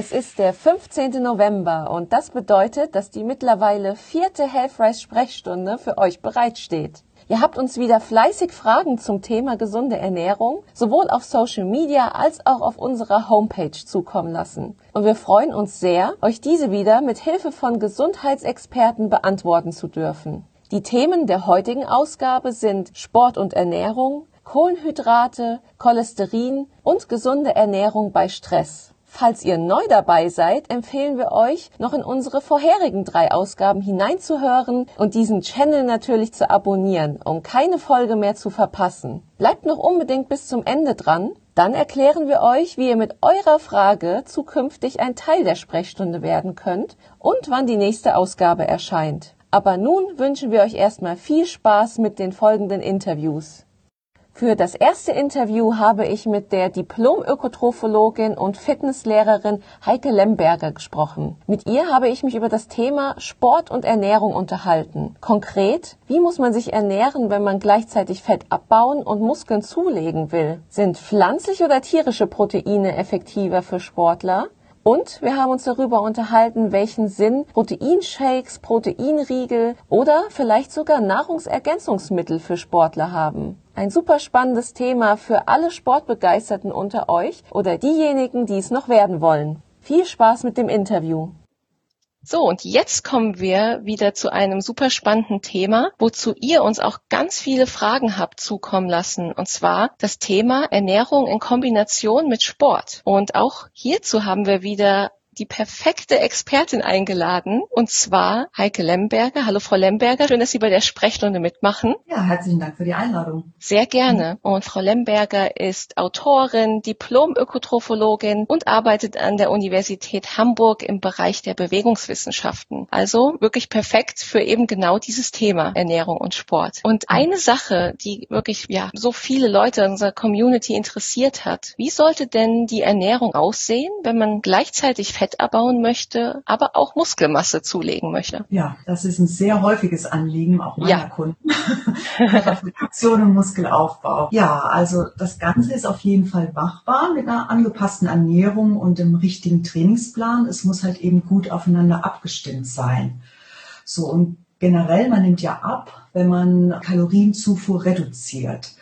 Es ist der 15. November und das bedeutet, dass die mittlerweile vierte Healthrise Sprechstunde für euch bereitsteht. Ihr habt uns wieder fleißig Fragen zum Thema gesunde Ernährung sowohl auf Social Media als auch auf unserer Homepage zukommen lassen. Und wir freuen uns sehr, euch diese wieder mit Hilfe von Gesundheitsexperten beantworten zu dürfen. Die Themen der heutigen Ausgabe sind Sport und Ernährung, Kohlenhydrate, Cholesterin und gesunde Ernährung bei Stress. Falls ihr neu dabei seid, empfehlen wir euch, noch in unsere vorherigen drei Ausgaben hineinzuhören und diesen Channel natürlich zu abonnieren, um keine Folge mehr zu verpassen. Bleibt noch unbedingt bis zum Ende dran, dann erklären wir euch, wie ihr mit eurer Frage zukünftig ein Teil der Sprechstunde werden könnt und wann die nächste Ausgabe erscheint. Aber nun wünschen wir euch erstmal viel Spaß mit den folgenden Interviews. Für das erste Interview habe ich mit der Diplom-Ökotrophologin und Fitnesslehrerin Heike Lemberger gesprochen. Mit ihr habe ich mich über das Thema Sport und Ernährung unterhalten. Konkret, wie muss man sich ernähren, wenn man gleichzeitig Fett abbauen und Muskeln zulegen will? Sind pflanzliche oder tierische Proteine effektiver für Sportler? Und wir haben uns darüber unterhalten, welchen Sinn Proteinshakes, Proteinriegel oder vielleicht sogar Nahrungsergänzungsmittel für Sportler haben. Ein super spannendes Thema für alle Sportbegeisterten unter euch oder diejenigen, die es noch werden wollen. Viel Spaß mit dem Interview. So, und jetzt kommen wir wieder zu einem super spannenden Thema, wozu ihr uns auch ganz viele Fragen habt zukommen lassen. Und zwar das Thema Ernährung in Kombination mit Sport. Und auch hierzu haben wir wieder die perfekte Expertin eingeladen, und zwar Heike Lemberger. Hallo Frau Lemberger, schön, dass Sie bei der Sprechstunde mitmachen. Ja, herzlichen Dank für die Einladung. Sehr gerne. Und Frau Lemberger ist Autorin, Diplom-Ökotrophologin und arbeitet an der Universität Hamburg im Bereich der Bewegungswissenschaften. Also wirklich perfekt für eben genau dieses Thema Ernährung und Sport. Und eine Sache, die wirklich ja so viele Leute in unserer Community interessiert hat, wie sollte denn die Ernährung aussehen, wenn man gleichzeitig Fett Fett abbauen möchte, aber auch Muskelmasse zulegen möchte. Ja, das ist ein sehr häufiges Anliegen auch meiner ja. Kunden. Reduktion und Muskelaufbau. Ja, also das Ganze ist auf jeden Fall machbar mit einer angepassten Ernährung und dem richtigen Trainingsplan. Es muss halt eben gut aufeinander abgestimmt sein. So und generell, man nimmt ja ab, wenn man Kalorienzufuhr reduziert.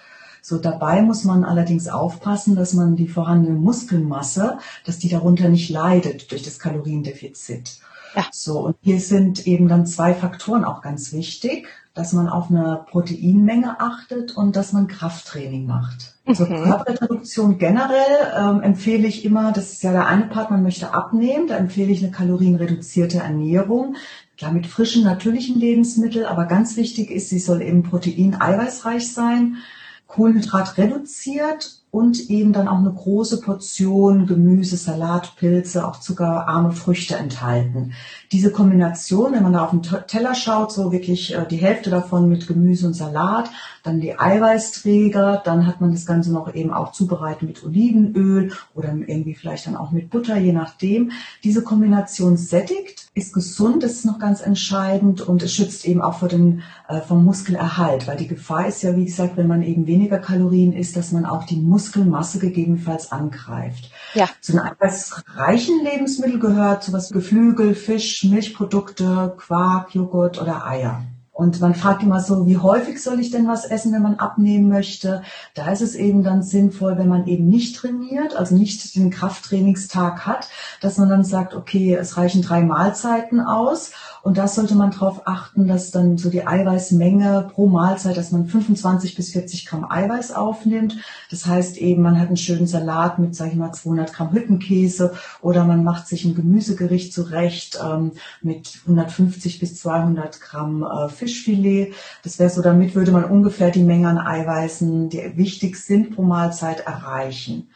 So dabei muss man allerdings aufpassen, dass man die vorhandene Muskelmasse, dass die darunter nicht leidet durch das Kaloriendefizit. Ja. So, und hier sind eben dann zwei Faktoren auch ganz wichtig, dass man auf eine Proteinmenge achtet und dass man Krafttraining macht. Mhm. Zur Körperreduktion generell ähm, empfehle ich immer, das ist ja der eine Part, man möchte abnehmen, da empfehle ich eine kalorienreduzierte Ernährung. Klar, mit frischen, natürlichen Lebensmitteln, aber ganz wichtig ist, sie soll eben protein-eiweißreich sein. Kohlenhydrat reduziert und eben dann auch eine große Portion Gemüse, Salat, Pilze, auch zuckerarme Früchte enthalten. Diese Kombination, wenn man da auf den Teller schaut, so wirklich äh, die Hälfte davon mit Gemüse und Salat, dann die Eiweißträger, dann hat man das Ganze noch eben auch zubereitet mit Olivenöl oder irgendwie vielleicht dann auch mit Butter, je nachdem. Diese Kombination sättigt, ist gesund, das ist noch ganz entscheidend und es schützt eben auch vor den, äh, vom Muskelerhalt, weil die Gefahr ist ja, wie gesagt, wenn man eben weniger Kalorien isst, dass man auch die Muskelmasse gegebenenfalls angreift. Ja. Zu den eiweißreichen Lebensmitteln gehört sowas Geflügel, Fisch, Milchprodukte, Quark, Joghurt oder Eier. Und man fragt immer so, wie häufig soll ich denn was essen, wenn man abnehmen möchte? Da ist es eben dann sinnvoll, wenn man eben nicht trainiert, also nicht den Krafttrainingstag hat, dass man dann sagt, okay, es reichen drei Mahlzeiten aus und da sollte man darauf achten, dass dann so die Eiweißmenge pro Mahlzeit, dass man 25 bis 40 Gramm Eiweiß aufnimmt. Das heißt eben, man hat einen schönen Salat mit, sage ich mal, 200 Gramm Hüttenkäse oder man macht sich ein Gemüsegericht zurecht ähm, mit 150 bis 200 Gramm äh, Fischfilet. Das wäre so, damit würde man ungefähr die Menge an Eiweißen, die wichtig sind pro Mahlzeit, erreichen.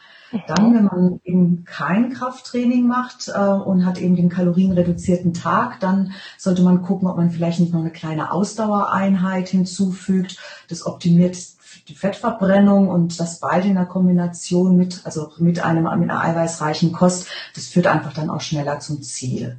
Dann, wenn man eben kein Krafttraining macht äh, und hat eben den kalorienreduzierten Tag, dann sollte man gucken, ob man vielleicht nicht noch eine kleine Ausdauereinheit hinzufügt. Das optimiert die Fettverbrennung und das beide in der Kombination mit, also mit einem, mit einer eiweißreichen Kost, das führt einfach dann auch schneller zum Ziel.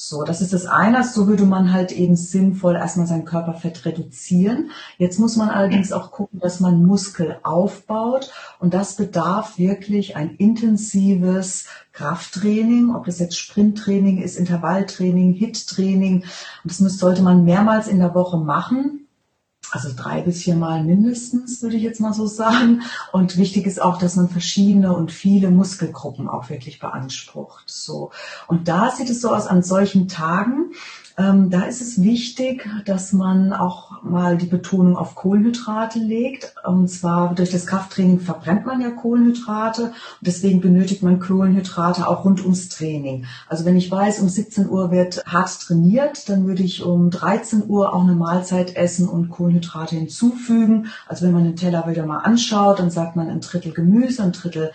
So, das ist das eine. So würde man halt eben sinnvoll erstmal sein Körperfett reduzieren. Jetzt muss man allerdings auch gucken, dass man Muskel aufbaut. Und das bedarf wirklich ein intensives Krafttraining, ob das jetzt Sprinttraining ist, Intervalltraining, Hit-Training. Und das sollte man mehrmals in der Woche machen also drei bis viermal mindestens, würde ich jetzt mal so sagen. Und wichtig ist auch, dass man verschiedene und viele Muskelgruppen auch wirklich beansprucht. So. Und da sieht es so aus an solchen Tagen, ähm, da ist es wichtig, dass man auch mal die Betonung auf Kohlenhydrate legt. Und zwar durch das Krafttraining verbrennt man ja Kohlenhydrate und deswegen benötigt man Kohlenhydrate auch rund ums Training. Also wenn ich weiß, um 17 Uhr wird hart trainiert, dann würde ich um 13 Uhr auch eine Mahlzeit essen und Kohlenhydrate hinzufügen. Also wenn man den Teller wieder mal anschaut, dann sagt man ein Drittel Gemüse, ein Drittel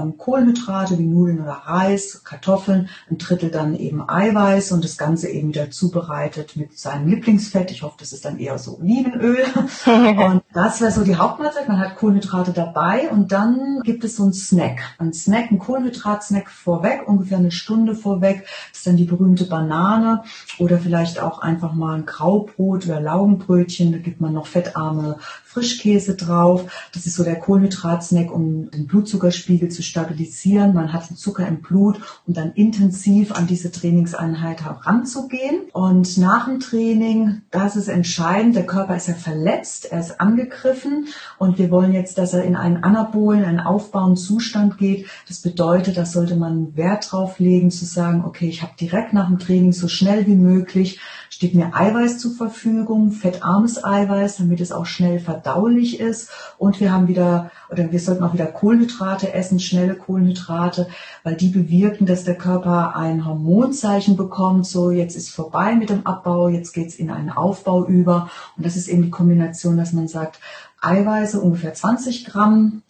ähm, Kohlenhydrate wie Nudeln oder Reis, Kartoffeln, ein Drittel dann eben Eiweiß und das Ganze eben wieder zubereitet mit seinem Lieblingsfett. Ich hoffe, das ist dann eher so Olivenöl. und das wäre so die Hauptmahlzeit. Man hat Kohlenhydrate dabei und dann gibt es so einen Snack. Ein Snack, ein Kohlenhydratsnack vorweg, ungefähr eine Stunde vorweg. Das ist dann die berühmte Banane oder vielleicht auch einfach mal ein Graubrot oder Laugenbrötchen. Da gibt man noch fettarme Frischkäse drauf. Das ist so der Kohlenhydratsnack, um den Blutzuckerspiegel zu stabilisieren. Man hat den Zucker im Blut, um dann intensiv an diese Trainingseinheit heranzugehen. Und nach dem Training, das ist entscheidend, der Körper ist ja verletzt, er ist angegriffen und wir wollen jetzt, dass er in einen anabolen, einen aufbauenden Zustand geht. Das bedeutet, da sollte man Wert drauf legen, zu sagen, okay, ich habe direkt nach dem Training so schnell wie möglich steht mir Eiweiß zur Verfügung, fettarmes Eiweiß, damit es auch schnell verdaulich ist. Und wir haben wieder, oder wir sollten auch wieder Kohlenhydrate essen, schnelle Kohlenhydrate, weil die bewirken, dass der Körper ein Hormonzeichen bekommt, so jetzt ist vorbei mit dem Abbau, jetzt geht's in einen Aufbau über. Und das ist eben die Kombination, dass man sagt, Eiweiße ungefähr 20 Gramm,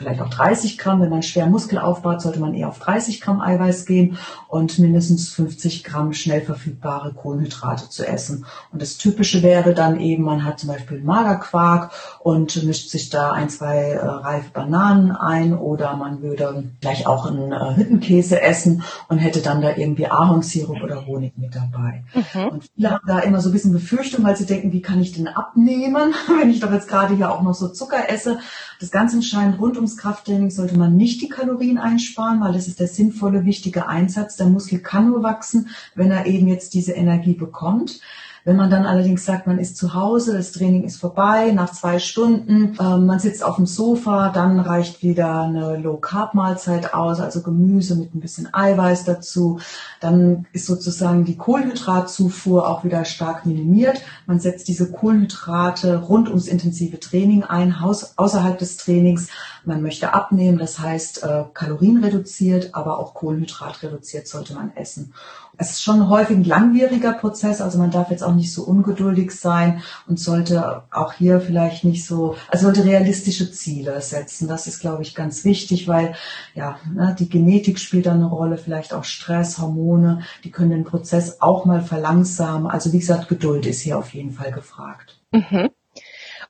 vielleicht auch 30 Gramm. Wenn man schwer Muskel aufbaut, sollte man eher auf 30 Gramm Eiweiß gehen und mindestens 50 Gramm schnell verfügbare Kohlenhydrate zu essen. Und das Typische wäre dann eben, man hat zum Beispiel Magerquark und mischt sich da ein, zwei äh, reife Bananen ein oder man würde gleich auch einen äh, Hüttenkäse essen und hätte dann da irgendwie Ahornsirup oder Honig mit dabei. Mhm. Und viele haben da immer so ein bisschen Befürchtung, weil sie denken, wie kann ich denn abnehmen, wenn ich doch jetzt gerade hier auch noch so Zucker esse. Das ganz entscheidend rund ums Krafttraining sollte man nicht die Kalorien einsparen, weil das ist der sinnvolle, wichtige Einsatz. Der Muskel kann nur wachsen, wenn er eben jetzt diese Energie bekommt. Wenn man dann allerdings sagt, man ist zu Hause, das Training ist vorbei, nach zwei Stunden, äh, man sitzt auf dem Sofa, dann reicht wieder eine Low-Carb-Mahlzeit aus, also Gemüse mit ein bisschen Eiweiß dazu. Dann ist sozusagen die Kohlenhydratzufuhr auch wieder stark minimiert. Man setzt diese Kohlenhydrate rund ums intensive Training ein, außerhalb des Trainings. Man möchte abnehmen, das heißt äh, Kalorien reduziert, aber auch Kohlenhydrat reduziert sollte man essen. Es ist schon häufig ein langwieriger Prozess, also man darf jetzt auch nicht so ungeduldig sein und sollte auch hier vielleicht nicht so, also sollte realistische Ziele setzen. Das ist, glaube ich, ganz wichtig, weil ja, ne, die Genetik spielt da eine Rolle, vielleicht auch Stress, Hormone, die können den Prozess auch mal verlangsamen. Also wie gesagt, Geduld ist hier auf jeden Fall gefragt. Mhm.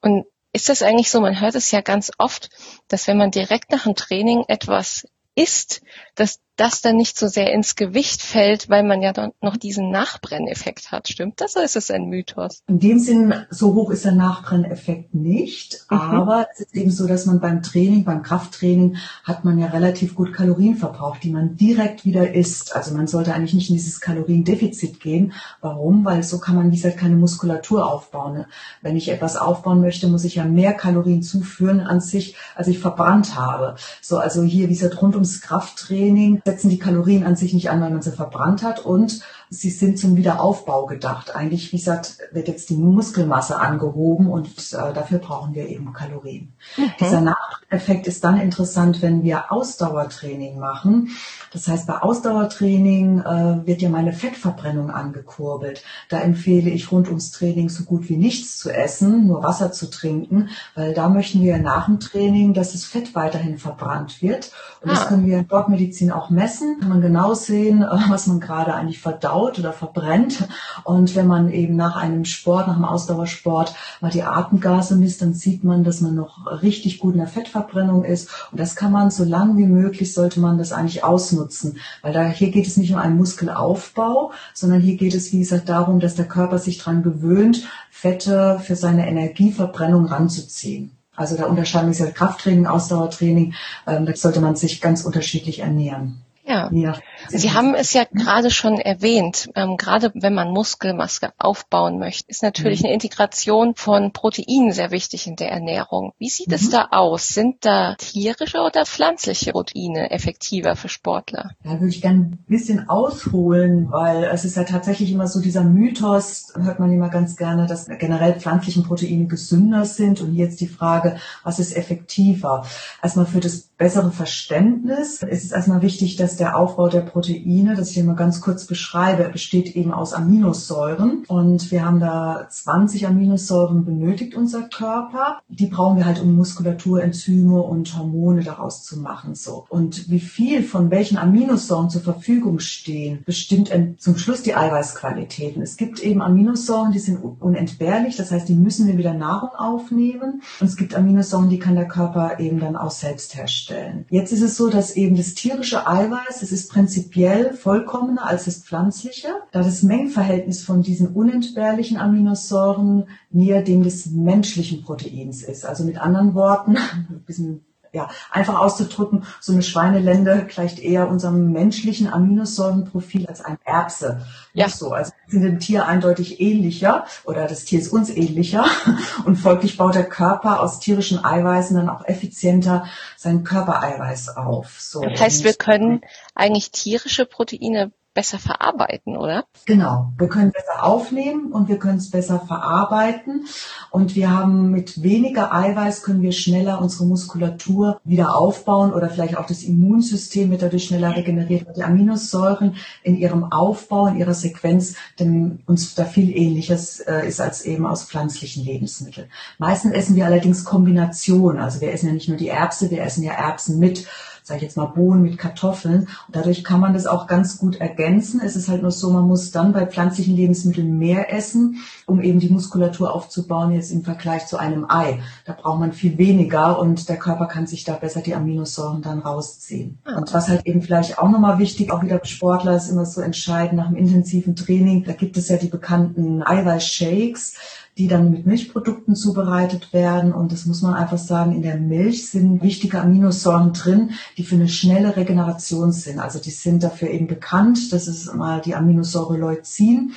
Und ist das eigentlich so, man hört es ja ganz oft, dass wenn man direkt nach dem Training etwas isst, dass das dann nicht so sehr ins Gewicht fällt, weil man ja dann noch diesen Nachbrenneffekt hat. Stimmt das oder ist es ein Mythos? In dem Sinn, so hoch ist der Nachbrenneffekt nicht. Mhm. Aber es ist eben so, dass man beim Training, beim Krafttraining, hat man ja relativ gut Kalorien verbraucht, die man direkt wieder isst. Also man sollte eigentlich nicht in dieses Kaloriendefizit gehen. Warum? Weil so kann man, wie gesagt, keine Muskulatur aufbauen. Wenn ich etwas aufbauen möchte, muss ich ja mehr Kalorien zuführen an sich, als ich verbrannt habe. So, also hier, wie gesagt, rund ums Krafttraining setzen die Kalorien an sich nicht an, weil man sie verbrannt hat. Und sie sind zum Wiederaufbau gedacht. Eigentlich, wie gesagt, wird jetzt die Muskelmasse angehoben und äh, dafür brauchen wir eben Kalorien. Mhm. Dieser Nacheffekt ist dann interessant, wenn wir Ausdauertraining machen. Das heißt, bei Ausdauertraining äh, wird ja meine Fettverbrennung angekurbelt. Da empfehle ich rund ums Training so gut wie nichts zu essen, nur Wasser zu trinken, weil da möchten wir nach dem Training, dass das Fett weiterhin verbrannt wird. Und ah. das können wir in Sportmedizin auch messen. Kann man genau sehen, äh, was man gerade eigentlich verdaut verstaut oder verbrennt. Und wenn man eben nach einem Sport, nach einem Ausdauersport mal die Atemgase misst, dann sieht man, dass man noch richtig gut in der Fettverbrennung ist. Und das kann man so lang wie möglich, sollte man das eigentlich ausnutzen. Weil da, hier geht es nicht um einen Muskelaufbau, sondern hier geht es, wie gesagt, darum, dass der Körper sich daran gewöhnt, Fette für seine Energieverbrennung ranzuziehen. Also da unterscheiden sich ja Krafttraining, Ausdauertraining. Ähm, da sollte man sich ganz unterschiedlich ernähren. Ja. ja. Sie haben es ja gerade schon erwähnt. Ähm, gerade wenn man Muskelmaske aufbauen möchte, ist natürlich mhm. eine Integration von Proteinen sehr wichtig in der Ernährung. Wie sieht mhm. es da aus? Sind da tierische oder pflanzliche Proteine effektiver für Sportler? Da würde ich gerne ein bisschen ausholen, weil es ist ja tatsächlich immer so dieser Mythos, hört man immer ganz gerne, dass generell pflanzliche Proteine gesünder sind. Und jetzt die Frage, was ist effektiver? Erstmal für das bessere Verständnis ist es erstmal wichtig, dass der Aufbau der Proteine, das ich hier mal ganz kurz beschreibe, besteht eben aus Aminosäuren. Und wir haben da 20 Aminosäuren benötigt, unser Körper. Die brauchen wir halt, um Muskulatur, Enzyme und Hormone daraus zu machen. So. Und wie viel von welchen Aminosäuren zur Verfügung stehen, bestimmt zum Schluss die Eiweißqualitäten. Es gibt eben Aminosäuren, die sind unentbehrlich. Das heißt, die müssen wir wieder Nahrung aufnehmen. Und es gibt Aminosäuren, die kann der Körper eben dann auch selbst herstellen. Jetzt ist es so, dass eben das tierische Eiweiß Eiweiß, es ist prinzipiell vollkommener als das pflanzliche, da das Mengenverhältnis von diesen unentbehrlichen Aminosäuren näher dem des menschlichen Proteins ist. Also mit anderen Worten, ein bisschen ja, einfach auszudrücken, so eine Schweinelende gleicht eher unserem menschlichen Aminosäurenprofil als ein Erbse. Ja. Nicht so. Also wir sind dem Tier eindeutig ähnlicher oder das Tier ist uns ähnlicher und folglich baut der Körper aus tierischen Eiweißen dann auch effizienter sein Körpereiweiß auf. So. Das heißt, wir können eigentlich tierische Proteine besser verarbeiten, oder? Genau. Wir können besser aufnehmen und wir können es besser verarbeiten. Und wir haben mit weniger Eiweiß können wir schneller unsere Muskulatur wieder aufbauen oder vielleicht auch das Immunsystem wird dadurch schneller regeneriert, weil die Aminosäuren in ihrem Aufbau, in ihrer Sequenz dem, uns da viel ähnliches äh, ist als eben aus pflanzlichen Lebensmitteln. Meistens essen wir allerdings Kombinationen. Also wir essen ja nicht nur die Erbse, wir essen ja Erbsen mit sage ich jetzt mal, Bohnen mit Kartoffeln. Und dadurch kann man das auch ganz gut ergänzen. Es ist halt nur so, man muss dann bei pflanzlichen Lebensmitteln mehr essen, um eben die Muskulatur aufzubauen, jetzt im Vergleich zu einem Ei. Da braucht man viel weniger und der Körper kann sich da besser die Aminosäuren dann rausziehen. Ah. Und was halt eben vielleicht auch nochmal wichtig, auch wieder Sportler ist immer so entscheidend nach einem intensiven Training, da gibt es ja die bekannten Eiweißshakes die dann mit Milchprodukten zubereitet werden. Und das muss man einfach sagen, in der Milch sind wichtige Aminosäuren drin, die für eine schnelle Regeneration sind. Also die sind dafür eben bekannt. Das ist mal die Aminosäure Leucin.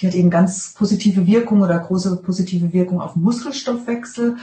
Die hat eben ganz positive Wirkung oder große positive Wirkung auf Muskelstoffwechsel.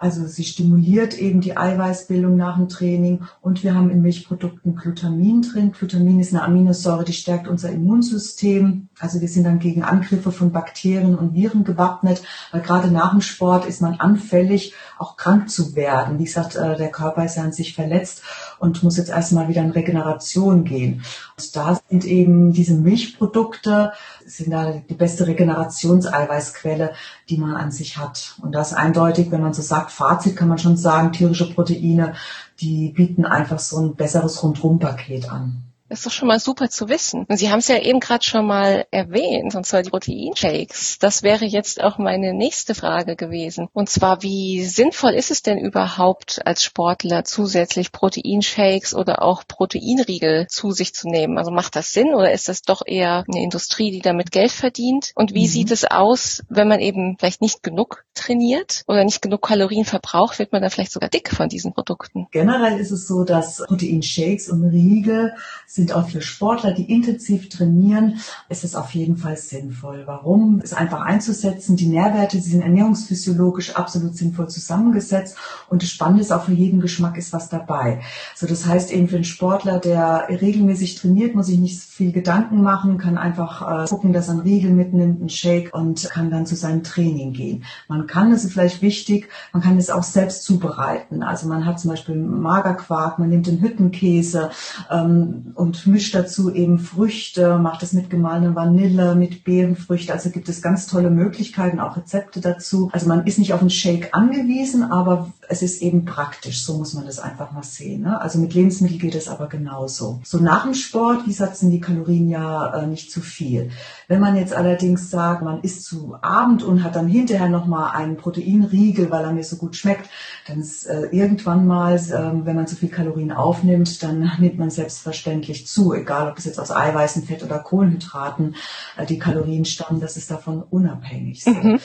Also sie stimuliert eben die Eiweißbildung nach dem Training und wir haben in Milchprodukten Glutamin drin. Glutamin ist eine Aminosäure, die stärkt unser Immunsystem. Also wir sind dann gegen Angriffe von Bakterien und Viren gewappnet, weil gerade nach dem Sport ist man anfällig, auch krank zu werden. Wie gesagt, äh, der Körper ist ja an sich verletzt und muss jetzt erstmal wieder in Regeneration gehen. Und da sind eben diese Milchprodukte, sind da die beste Regenerationseiweißquelle, die man an sich hat. Und das eindeutig, wenn man so sagt, Fazit kann man schon sagen, tierische Proteine, die bieten einfach so ein besseres Rundrumpaket an. Das ist doch schon mal super zu wissen. Und Sie haben es ja eben gerade schon mal erwähnt, und zwar die Proteinshakes. Das wäre jetzt auch meine nächste Frage gewesen. Und zwar, wie sinnvoll ist es denn überhaupt als Sportler zusätzlich Proteinshakes oder auch Proteinriegel zu sich zu nehmen? Also macht das Sinn oder ist das doch eher eine Industrie, die damit Geld verdient? Und wie mhm. sieht es aus, wenn man eben vielleicht nicht genug trainiert oder nicht genug Kalorien verbraucht, wird man dann vielleicht sogar dick von diesen Produkten? Generell ist es so, dass Proteinshakes und Riegel sind auch für Sportler, die intensiv trainieren, ist es auf jeden Fall sinnvoll. Warum? Es einfach einzusetzen. Die Nährwerte, sie sind ernährungsphysiologisch absolut sinnvoll zusammengesetzt und das Spannende ist auch für jeden Geschmack ist was dabei. So, das heißt eben für einen Sportler, der regelmäßig trainiert, muss ich nicht viel Gedanken machen, kann einfach äh, gucken, dass er einen Riegel mitnimmt, einen Shake und kann dann zu seinem Training gehen. Man kann, das ist vielleicht wichtig, man kann es auch selbst zubereiten. Also man hat zum Beispiel Magerquark, man nimmt den Hüttenkäse ähm, und und mischt dazu eben Früchte, macht es mit gemahlener Vanille, mit Beerenfrüchte. Also gibt es ganz tolle Möglichkeiten, auch Rezepte dazu. Also man ist nicht auf einen Shake angewiesen, aber es ist eben praktisch, so muss man das einfach mal sehen. Ne? Also mit Lebensmitteln geht es aber genauso. So nach dem Sport, wie gesagt, sind die Kalorien ja äh, nicht zu viel. Wenn man jetzt allerdings sagt, man isst zu Abend und hat dann hinterher nochmal einen Proteinriegel, weil er mir so gut schmeckt, dann ist äh, irgendwann mal, äh, wenn man zu viel Kalorien aufnimmt, dann nimmt man selbstverständlich zu, egal ob es jetzt aus Eiweißen, Fett oder Kohlenhydraten äh, die Kalorien stammen, das ist davon unabhängig. So. Mhm.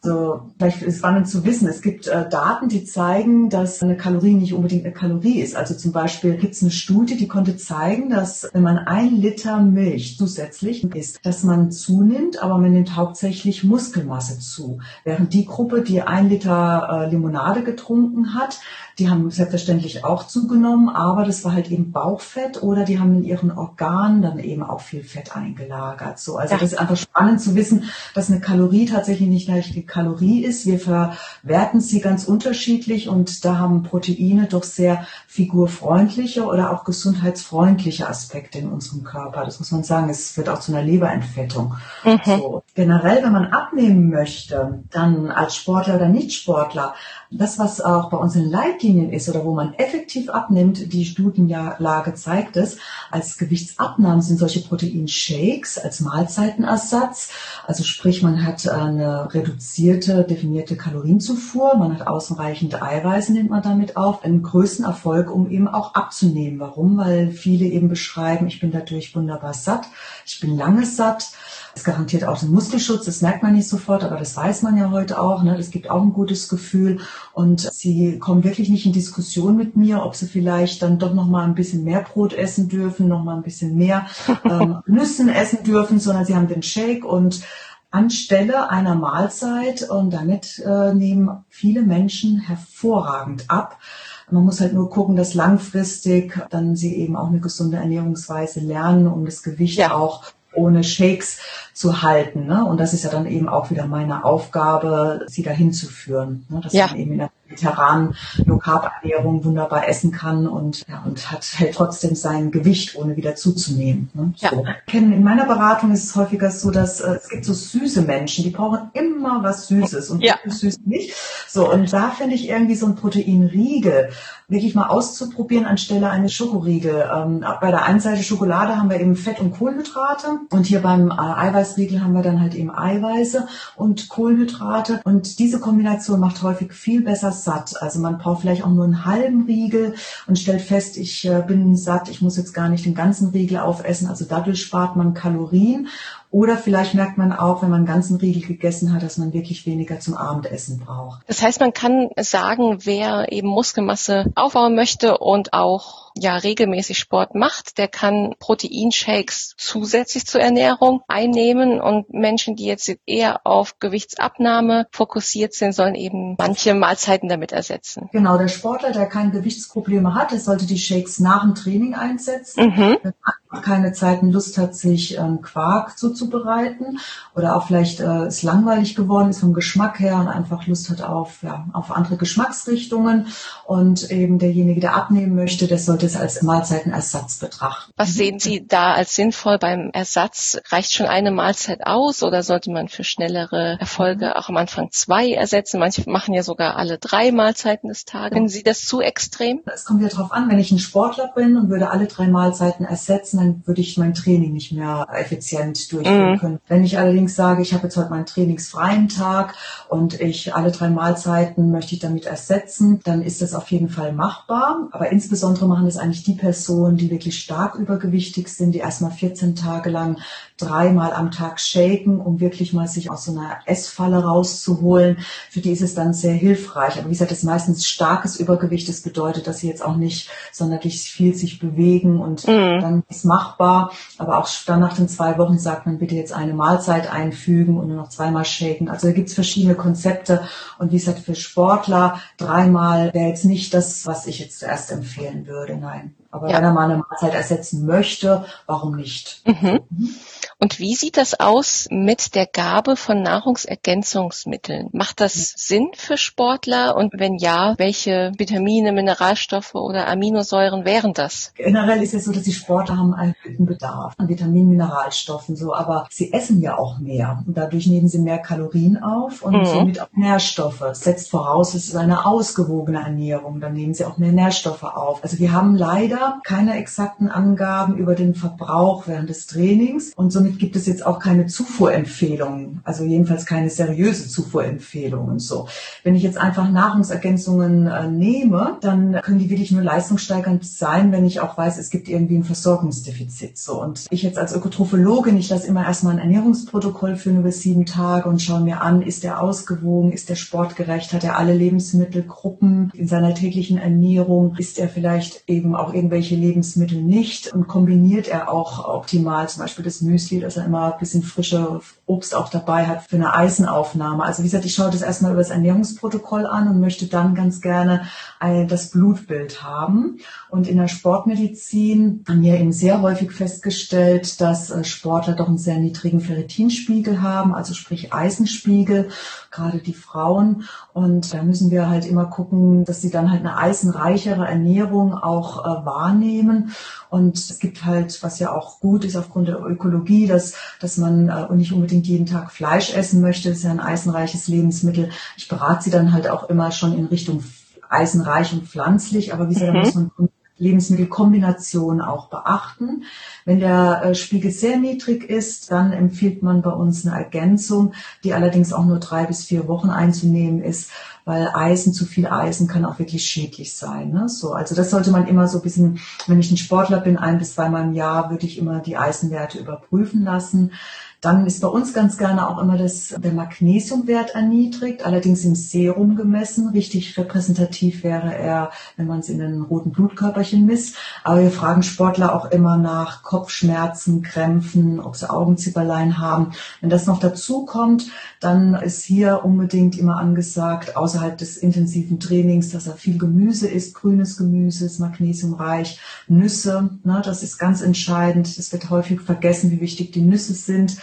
So, vielleicht ist spannend zu wissen, es gibt äh, Daten, die zeigen, dass eine Kalorie nicht unbedingt eine Kalorie ist. Also zum Beispiel gibt es eine Studie, die konnte zeigen, dass wenn man ein Liter Milch zusätzlich isst, dass man zunimmt, aber man nimmt hauptsächlich Muskelmasse zu. Während die Gruppe, die ein Liter äh, Limonade getrunken hat, die haben selbstverständlich auch zugenommen, aber das war halt eben Bauchfett oder die haben in ihren Organen dann eben auch viel Fett eingelagert. So, also ja. das ist einfach spannend zu wissen, dass eine Kalorie tatsächlich nicht gleich die Kalorie ist. Wir verwerten sie ganz unterschiedlich und da haben Proteine doch sehr figurfreundliche oder auch gesundheitsfreundliche Aspekte in unserem Körper. Das muss man sagen. Es wird auch zu einer Leberentfettung. Mhm. So. Generell, wenn man abnehmen möchte, dann als Sportler oder Nicht-Sportler, das, was auch bei uns in Leitlinien ist oder wo man effektiv abnimmt, die Studienlage zeigt es, als Gewichtsabnahmen sind solche Proteinshakes als Mahlzeitenersatz. Also sprich, man hat eine reduzierte, definierte Kalorienzufuhr, man hat ausreichend Eiweiß, nimmt man damit auf, einen größten Erfolg, um eben auch abzunehmen. Warum? Weil viele eben beschreiben, ich bin dadurch wunderbar satt, ich bin lange satt, es garantiert auch den Muskelschutz, das merkt man nicht sofort, aber das weiß man ja heute auch. Ne? Das gibt auch ein gutes Gefühl. Und sie kommen wirklich nicht in Diskussion mit mir, ob sie vielleicht dann doch noch mal ein bisschen mehr Brot essen dürfen, noch mal ein bisschen mehr ähm, Nüssen essen dürfen, sondern sie haben den Shake und anstelle einer Mahlzeit und damit äh, nehmen viele Menschen hervorragend ab. Man muss halt nur gucken, dass langfristig dann sie eben auch eine gesunde Ernährungsweise lernen, um das Gewicht ja. auch ohne Shakes zu halten. Ne? Und das ist ja dann eben auch wieder meine Aufgabe, sie dahin zu führen. Ne? Dass ja. man eben in der mediterranen Low Carb Ernährung wunderbar essen kann und ja, und hat hält trotzdem sein Gewicht ohne wieder zuzunehmen. Ne? Ja. So. In meiner Beratung ist es häufiger so, dass äh, es gibt so süße Menschen, die brauchen immer was Süßes und ja. süß nicht. So und da finde ich irgendwie so ein Proteinriegel wirklich mal auszuprobieren anstelle eines Schokoriegel. Ähm, bei der einen Seite Schokolade haben wir eben Fett und Kohlenhydrate und hier beim äh, Eiweißriegel haben wir dann halt eben Eiweiße und Kohlenhydrate und diese Kombination macht häufig viel besser satt. Also man braucht vielleicht auch nur einen halben Riegel und stellt fest, ich äh, bin satt, ich muss jetzt gar nicht den ganzen Riegel aufessen. Also dadurch spart man Kalorien oder vielleicht merkt man auch, wenn man einen ganzen Riegel gegessen hat, dass man wirklich weniger zum Abendessen braucht. Das heißt, man kann sagen, wer eben Muskelmasse aufbauen möchte und auch ja regelmäßig Sport macht, der kann Proteinshakes zusätzlich zur Ernährung einnehmen und Menschen, die jetzt eher auf Gewichtsabnahme fokussiert sind, sollen eben manche Mahlzeiten damit ersetzen. Genau, der Sportler, der keine Gewichtsprobleme hat, der sollte die Shakes nach dem Training einsetzen. Mhm. Wenn man keine Zeit und Lust hat, sich ähm, Quark zuzubereiten oder auch vielleicht äh, es langweilig geworden ist vom Geschmack her und einfach Lust hat auf, ja, auf andere Geschmacksrichtungen und eben derjenige, der abnehmen möchte, der sollte es als Mahlzeitenersatz betrachten. Was sehen Sie da als sinnvoll beim Ersatz? Reicht schon eine Mahlzeit aus oder sollte man für schnellere Erfolge auch am Anfang zwei ersetzen? Manche machen ja sogar alle drei Mahlzeiten des Tages. Finden Sie das zu extrem? Es kommt ja darauf an, wenn ich ein Sportler bin und würde alle drei Mahlzeiten ersetzen, dann würde ich mein Training nicht mehr effizient durchführen mhm. können. Wenn ich allerdings sage, ich habe jetzt heute meinen trainingsfreien Tag und ich alle drei Mahlzeiten möchte ich damit ersetzen, dann ist das auf jeden Fall machbar. Aber insbesondere machen das eigentlich die Personen, die wirklich stark übergewichtig sind, die erstmal 14 Tage lang dreimal am Tag shaken, um wirklich mal sich aus so einer Essfalle rauszuholen. Für die ist es dann sehr hilfreich. Aber wie gesagt, das ist meistens starkes Übergewicht. Das bedeutet, dass sie jetzt auch nicht sonderlich viel sich bewegen und mhm. dann ist machbar. Aber auch dann nach den zwei Wochen sagt man bitte jetzt eine Mahlzeit einfügen und nur noch zweimal shaken. Also da gibt es verschiedene Konzepte. Und wie gesagt, für Sportler dreimal wäre jetzt nicht das, was ich jetzt zuerst empfehlen würde. Nein. Aber ja. wenn er mal eine Mahlzeit ersetzen möchte, warum nicht? Mhm. Mhm. Und wie sieht das aus mit der Gabe von Nahrungsergänzungsmitteln? Macht das Sinn für Sportler? Und wenn ja, welche Vitamine, Mineralstoffe oder Aminosäuren wären das? Generell ist es so, dass die Sportler haben einen erhöhten Bedarf an Vitaminen, Mineralstoffen, so, aber sie essen ja auch mehr. Und dadurch nehmen sie mehr Kalorien auf und mhm. somit auch Nährstoffe. Das setzt voraus, es ist eine ausgewogene Ernährung. Dann nehmen sie auch mehr Nährstoffe auf. Also wir haben leider keine exakten Angaben über den Verbrauch während des Trainings und somit gibt es jetzt auch keine Zufuhrempfehlungen, also jedenfalls keine seriöse Zufuhrempfehlung und so. Wenn ich jetzt einfach Nahrungsergänzungen äh, nehme, dann können die wirklich nur leistungssteigernd sein, wenn ich auch weiß, es gibt irgendwie ein Versorgungsdefizit. So und ich jetzt als Ökotrophologin, ich lasse immer erstmal ein Ernährungsprotokoll führen über sieben Tage und schaue mir an, ist der ausgewogen, ist der sportgerecht, hat er alle Lebensmittelgruppen in seiner täglichen Ernährung, ist er vielleicht eben auch irgendwelche Lebensmittel nicht und kombiniert er auch optimal zum Beispiel das Müsli dass er immer ein bisschen frische Obst auch dabei hat für eine Eisenaufnahme. Also wie gesagt, ich schaue das erstmal über das Ernährungsprotokoll an und möchte dann ganz gerne ein, das Blutbild haben. Und in der Sportmedizin haben wir eben sehr häufig festgestellt, dass äh, Sportler doch einen sehr niedrigen Ferritinspiegel haben, also sprich Eisenspiegel, gerade die Frauen. Und da müssen wir halt immer gucken, dass sie dann halt eine eisenreichere Ernährung auch äh, wahrnehmen. Und es gibt halt, was ja auch gut ist aufgrund der Ökologie, dass, dass man äh, nicht unbedingt jeden Tag Fleisch essen möchte. Das ist ja ein eisenreiches Lebensmittel. Ich berate sie dann halt auch immer schon in Richtung eisenreich und pflanzlich. Aber wie gesagt, mhm. da muss man Lebensmittelkombination auch beachten. Wenn der äh, Spiegel sehr niedrig ist, dann empfiehlt man bei uns eine Ergänzung, die allerdings auch nur drei bis vier Wochen einzunehmen ist, weil Eisen, zu viel Eisen kann auch wirklich schädlich sein. Ne? So, also das sollte man immer so ein bisschen, wenn ich ein Sportler bin, ein bis zweimal im Jahr, würde ich immer die Eisenwerte überprüfen lassen. Dann ist bei uns ganz gerne auch immer das, der Magnesiumwert erniedrigt, allerdings im Serum gemessen. Richtig repräsentativ wäre er, wenn man es in den roten Blutkörperchen misst. Aber wir fragen Sportler auch immer nach Kopfschmerzen, Krämpfen, ob sie Augenzipperlein haben. Wenn das noch dazu kommt, dann ist hier unbedingt immer angesagt, außerhalb des intensiven Trainings, dass er viel Gemüse isst, grünes Gemüse ist magnesiumreich, Nüsse, ne, das ist ganz entscheidend. Es wird häufig vergessen, wie wichtig die Nüsse sind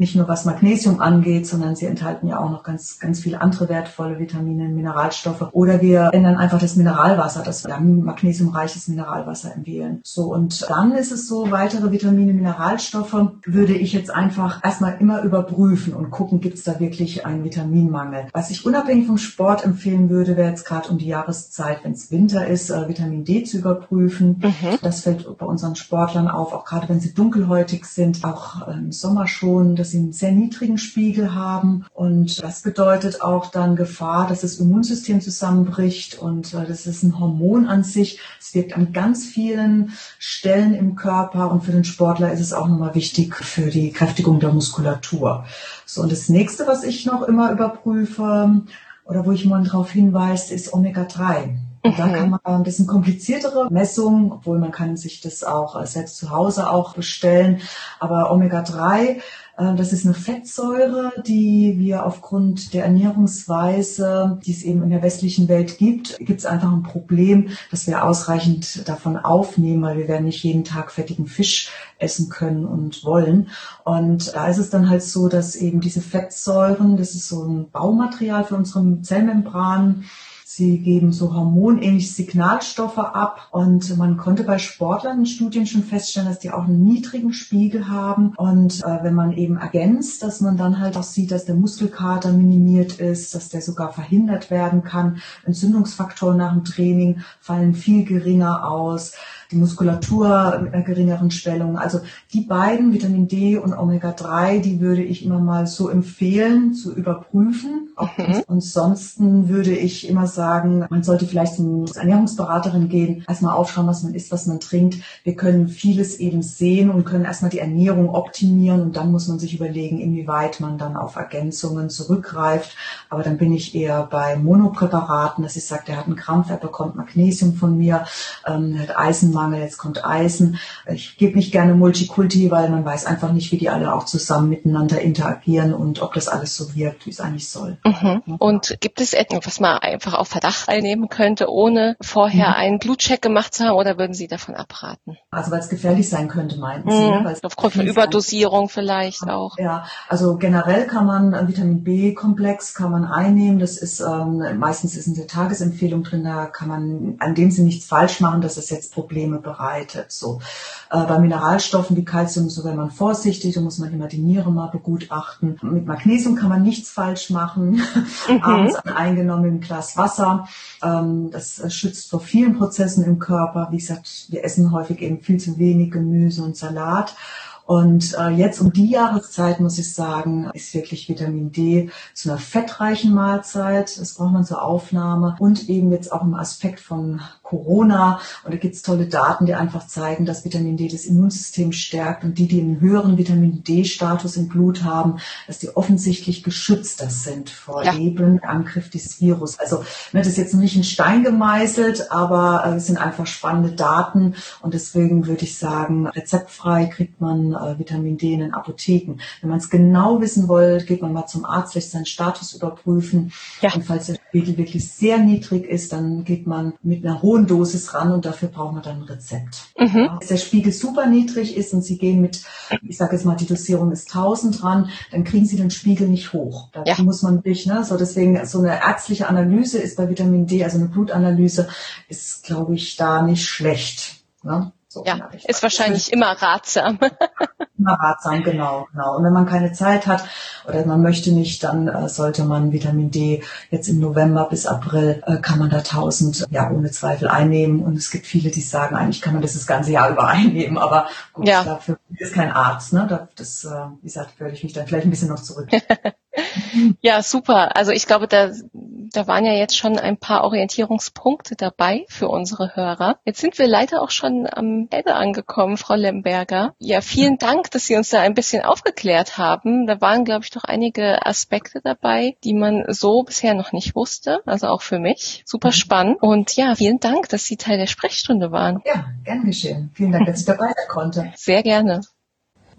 nicht nur was Magnesium angeht, sondern sie enthalten ja auch noch ganz, ganz viele andere wertvolle Vitamine, Mineralstoffe. Oder wir ändern einfach das Mineralwasser, dass wir magnesiumreiches Mineralwasser empfehlen. So, und dann ist es so, weitere Vitamine, Mineralstoffe würde ich jetzt einfach erstmal immer überprüfen und gucken, gibt es da wirklich einen Vitaminmangel. Was ich unabhängig vom Sport empfehlen würde, wäre jetzt gerade um die Jahreszeit, wenn es Winter ist, äh, Vitamin D zu überprüfen. Mhm. Das fällt bei unseren Sportlern auf, auch gerade wenn sie dunkelhäutig sind, auch im Sommer schon. Das sie einen sehr niedrigen Spiegel haben. Und das bedeutet auch dann Gefahr, dass das Immunsystem zusammenbricht. Und äh, das ist ein Hormon an sich. Es wirkt an ganz vielen Stellen im Körper. Und für den Sportler ist es auch nochmal wichtig für die Kräftigung der Muskulatur. So, und das nächste, was ich noch immer überprüfe, oder wo ich mal darauf hinweise, ist Omega-3. Und da kann man ein bisschen kompliziertere Messungen, obwohl man kann sich das auch äh, selbst zu Hause auch bestellen. Aber Omega-3 äh, das ist eine Fettsäure, die wir aufgrund der Ernährungsweise, die es eben in der westlichen Welt gibt, gibt es einfach ein Problem, dass wir ausreichend davon aufnehmen, weil wir werden nicht jeden Tag fettigen Fisch essen können und wollen. Und da ist es dann halt so, dass eben diese Fettsäuren, das ist so ein Baumaterial für unsere Zellmembranen, Sie geben so hormonähnliche Signalstoffe ab und man konnte bei Sportlern in Studien schon feststellen, dass die auch einen niedrigen Spiegel haben. Und äh, wenn man eben ergänzt, dass man dann halt auch sieht, dass der Muskelkater minimiert ist, dass der sogar verhindert werden kann. Entzündungsfaktoren nach dem Training fallen viel geringer aus die Muskulatur mit einer geringeren Schwellung. Also die beiden, Vitamin D und Omega-3, die würde ich immer mal so empfehlen zu überprüfen. Mhm. Ansonsten würde ich immer sagen, man sollte vielleicht zur Ernährungsberaterin gehen, erstmal aufschauen, was man isst, was man trinkt. Wir können vieles eben sehen und können erstmal die Ernährung optimieren und dann muss man sich überlegen, inwieweit man dann auf Ergänzungen zurückgreift. Aber dann bin ich eher bei Monopräparaten, dass ich sage, der hat einen Krampf, er bekommt Magnesium von mir, ähm, er hat Eisenmangel Eiweißmangel, jetzt kommt Eisen. Ich gebe nicht gerne Multikulti, weil man weiß einfach nicht, wie die alle auch zusammen miteinander interagieren und ob das alles so wirkt, wie es eigentlich soll. Mhm. Und gibt es etwas, was man einfach auf Verdacht einnehmen könnte, ohne vorher mhm. einen Blutcheck gemacht zu haben oder würden Sie davon abraten? Also weil es gefährlich sein könnte, meinten Sie? Ne? Aufgrund von Überdosierung vielleicht auch. Ja, also generell kann man Vitamin B-Komplex kann man einnehmen. Das ist ähm, meistens ist eine Tagesempfehlung drin, da kann man an dem Sinne nichts falsch machen, dass es jetzt Probleme bereitet. So äh, bei Mineralstoffen wie Kalzium so wäre man vorsichtig, da muss man immer die Niere mal begutachten. Mit Magnesium kann man nichts falsch machen. Mhm. Abends eingenommen im Glas Wasser. Ähm, das schützt vor vielen Prozessen im Körper. Wie gesagt, wir essen häufig eben viel zu wenig Gemüse und Salat. Und äh, jetzt um die Jahreszeit, muss ich sagen, ist wirklich Vitamin D zu einer fettreichen Mahlzeit. Das braucht man zur Aufnahme. Und eben jetzt auch im Aspekt von Corona. Und da gibt es tolle Daten, die einfach zeigen, dass Vitamin D das Immunsystem stärkt und die, die einen höheren Vitamin D-Status im Blut haben, dass die offensichtlich geschützter sind vor ja. eben Angriff des Virus. Also ne, das ist jetzt noch nicht in Stein gemeißelt, aber äh, es sind einfach spannende Daten und deswegen würde ich sagen, rezeptfrei kriegt man äh, Vitamin D in den Apotheken. Wenn man es genau wissen will, geht man mal zum Arzt, lässt seinen Status überprüfen. Ja. Und falls der Spiegel wirklich sehr niedrig ist, dann geht man mit einer hohen Dosis ran und dafür brauchen wir dann ein Rezept. Mhm. Ja, wenn der Spiegel super niedrig ist und Sie gehen mit, ich sage jetzt mal, die Dosierung ist 1000 ran, dann kriegen Sie den Spiegel nicht hoch. Da ja. muss man durch, ne, so deswegen so eine ärztliche Analyse ist bei Vitamin D, also eine Blutanalyse, ist, glaube ich, da nicht schlecht. Ne? So ja, ist wahrscheinlich immer ratsam. immer ratsam, genau, genau. Und wenn man keine Zeit hat oder man möchte nicht, dann äh, sollte man Vitamin D jetzt im November bis April äh, kann man da 1000 ja ohne Zweifel einnehmen. Und es gibt viele, die sagen, eigentlich kann man das das ganze Jahr über einnehmen, aber gut, ja. dafür ist kein Arzt. Ne? Das, äh, wie gesagt, würde ich mich dann vielleicht ein bisschen noch zurück. ja, super. Also ich glaube, da da waren ja jetzt schon ein paar Orientierungspunkte dabei für unsere Hörer. Jetzt sind wir leider auch schon am Ende angekommen, Frau Lemberger. Ja, vielen Dank, dass Sie uns da ein bisschen aufgeklärt haben. Da waren, glaube ich, doch einige Aspekte dabei, die man so bisher noch nicht wusste. Also auch für mich. Super mhm. spannend. Und ja, vielen Dank, dass Sie Teil der Sprechstunde waren. Ja, gern geschehen. Vielen Dank, dass ich dabei sein konnte. Sehr gerne.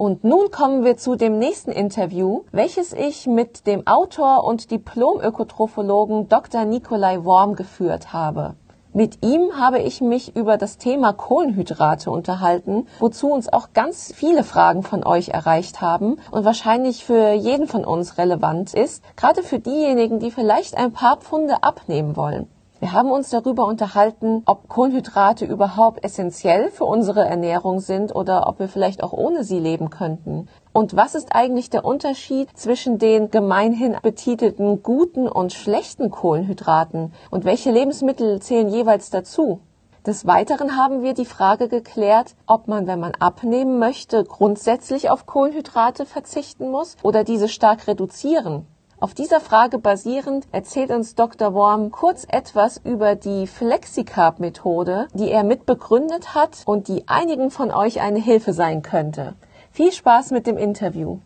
Und nun kommen wir zu dem nächsten Interview, welches ich mit dem Autor und Diplom-Ökotrophologen Dr. Nikolai Worm geführt habe. Mit ihm habe ich mich über das Thema Kohlenhydrate unterhalten, wozu uns auch ganz viele Fragen von euch erreicht haben und wahrscheinlich für jeden von uns relevant ist, gerade für diejenigen, die vielleicht ein paar Pfunde abnehmen wollen. Wir haben uns darüber unterhalten, ob Kohlenhydrate überhaupt essentiell für unsere Ernährung sind oder ob wir vielleicht auch ohne sie leben könnten. Und was ist eigentlich der Unterschied zwischen den gemeinhin betitelten guten und schlechten Kohlenhydraten und welche Lebensmittel zählen jeweils dazu? Des Weiteren haben wir die Frage geklärt, ob man, wenn man abnehmen möchte, grundsätzlich auf Kohlenhydrate verzichten muss oder diese stark reduzieren. Auf dieser Frage basierend erzählt uns Dr. Worm kurz etwas über die Flexicarb-Methode, die er mitbegründet hat und die einigen von euch eine Hilfe sein könnte. Viel Spaß mit dem Interview.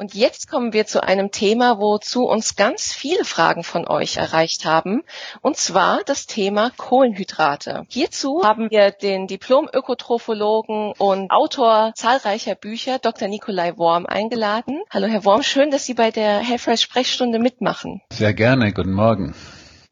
Und jetzt kommen wir zu einem Thema, wozu uns ganz viele Fragen von euch erreicht haben, und zwar das Thema Kohlenhydrate. Hierzu haben wir den Diplom-Ökotrophologen und Autor zahlreicher Bücher, Dr. Nikolai Worm, eingeladen. Hallo, Herr Worm, schön, dass Sie bei der Hellfresh Sprechstunde mitmachen. Sehr gerne, guten Morgen.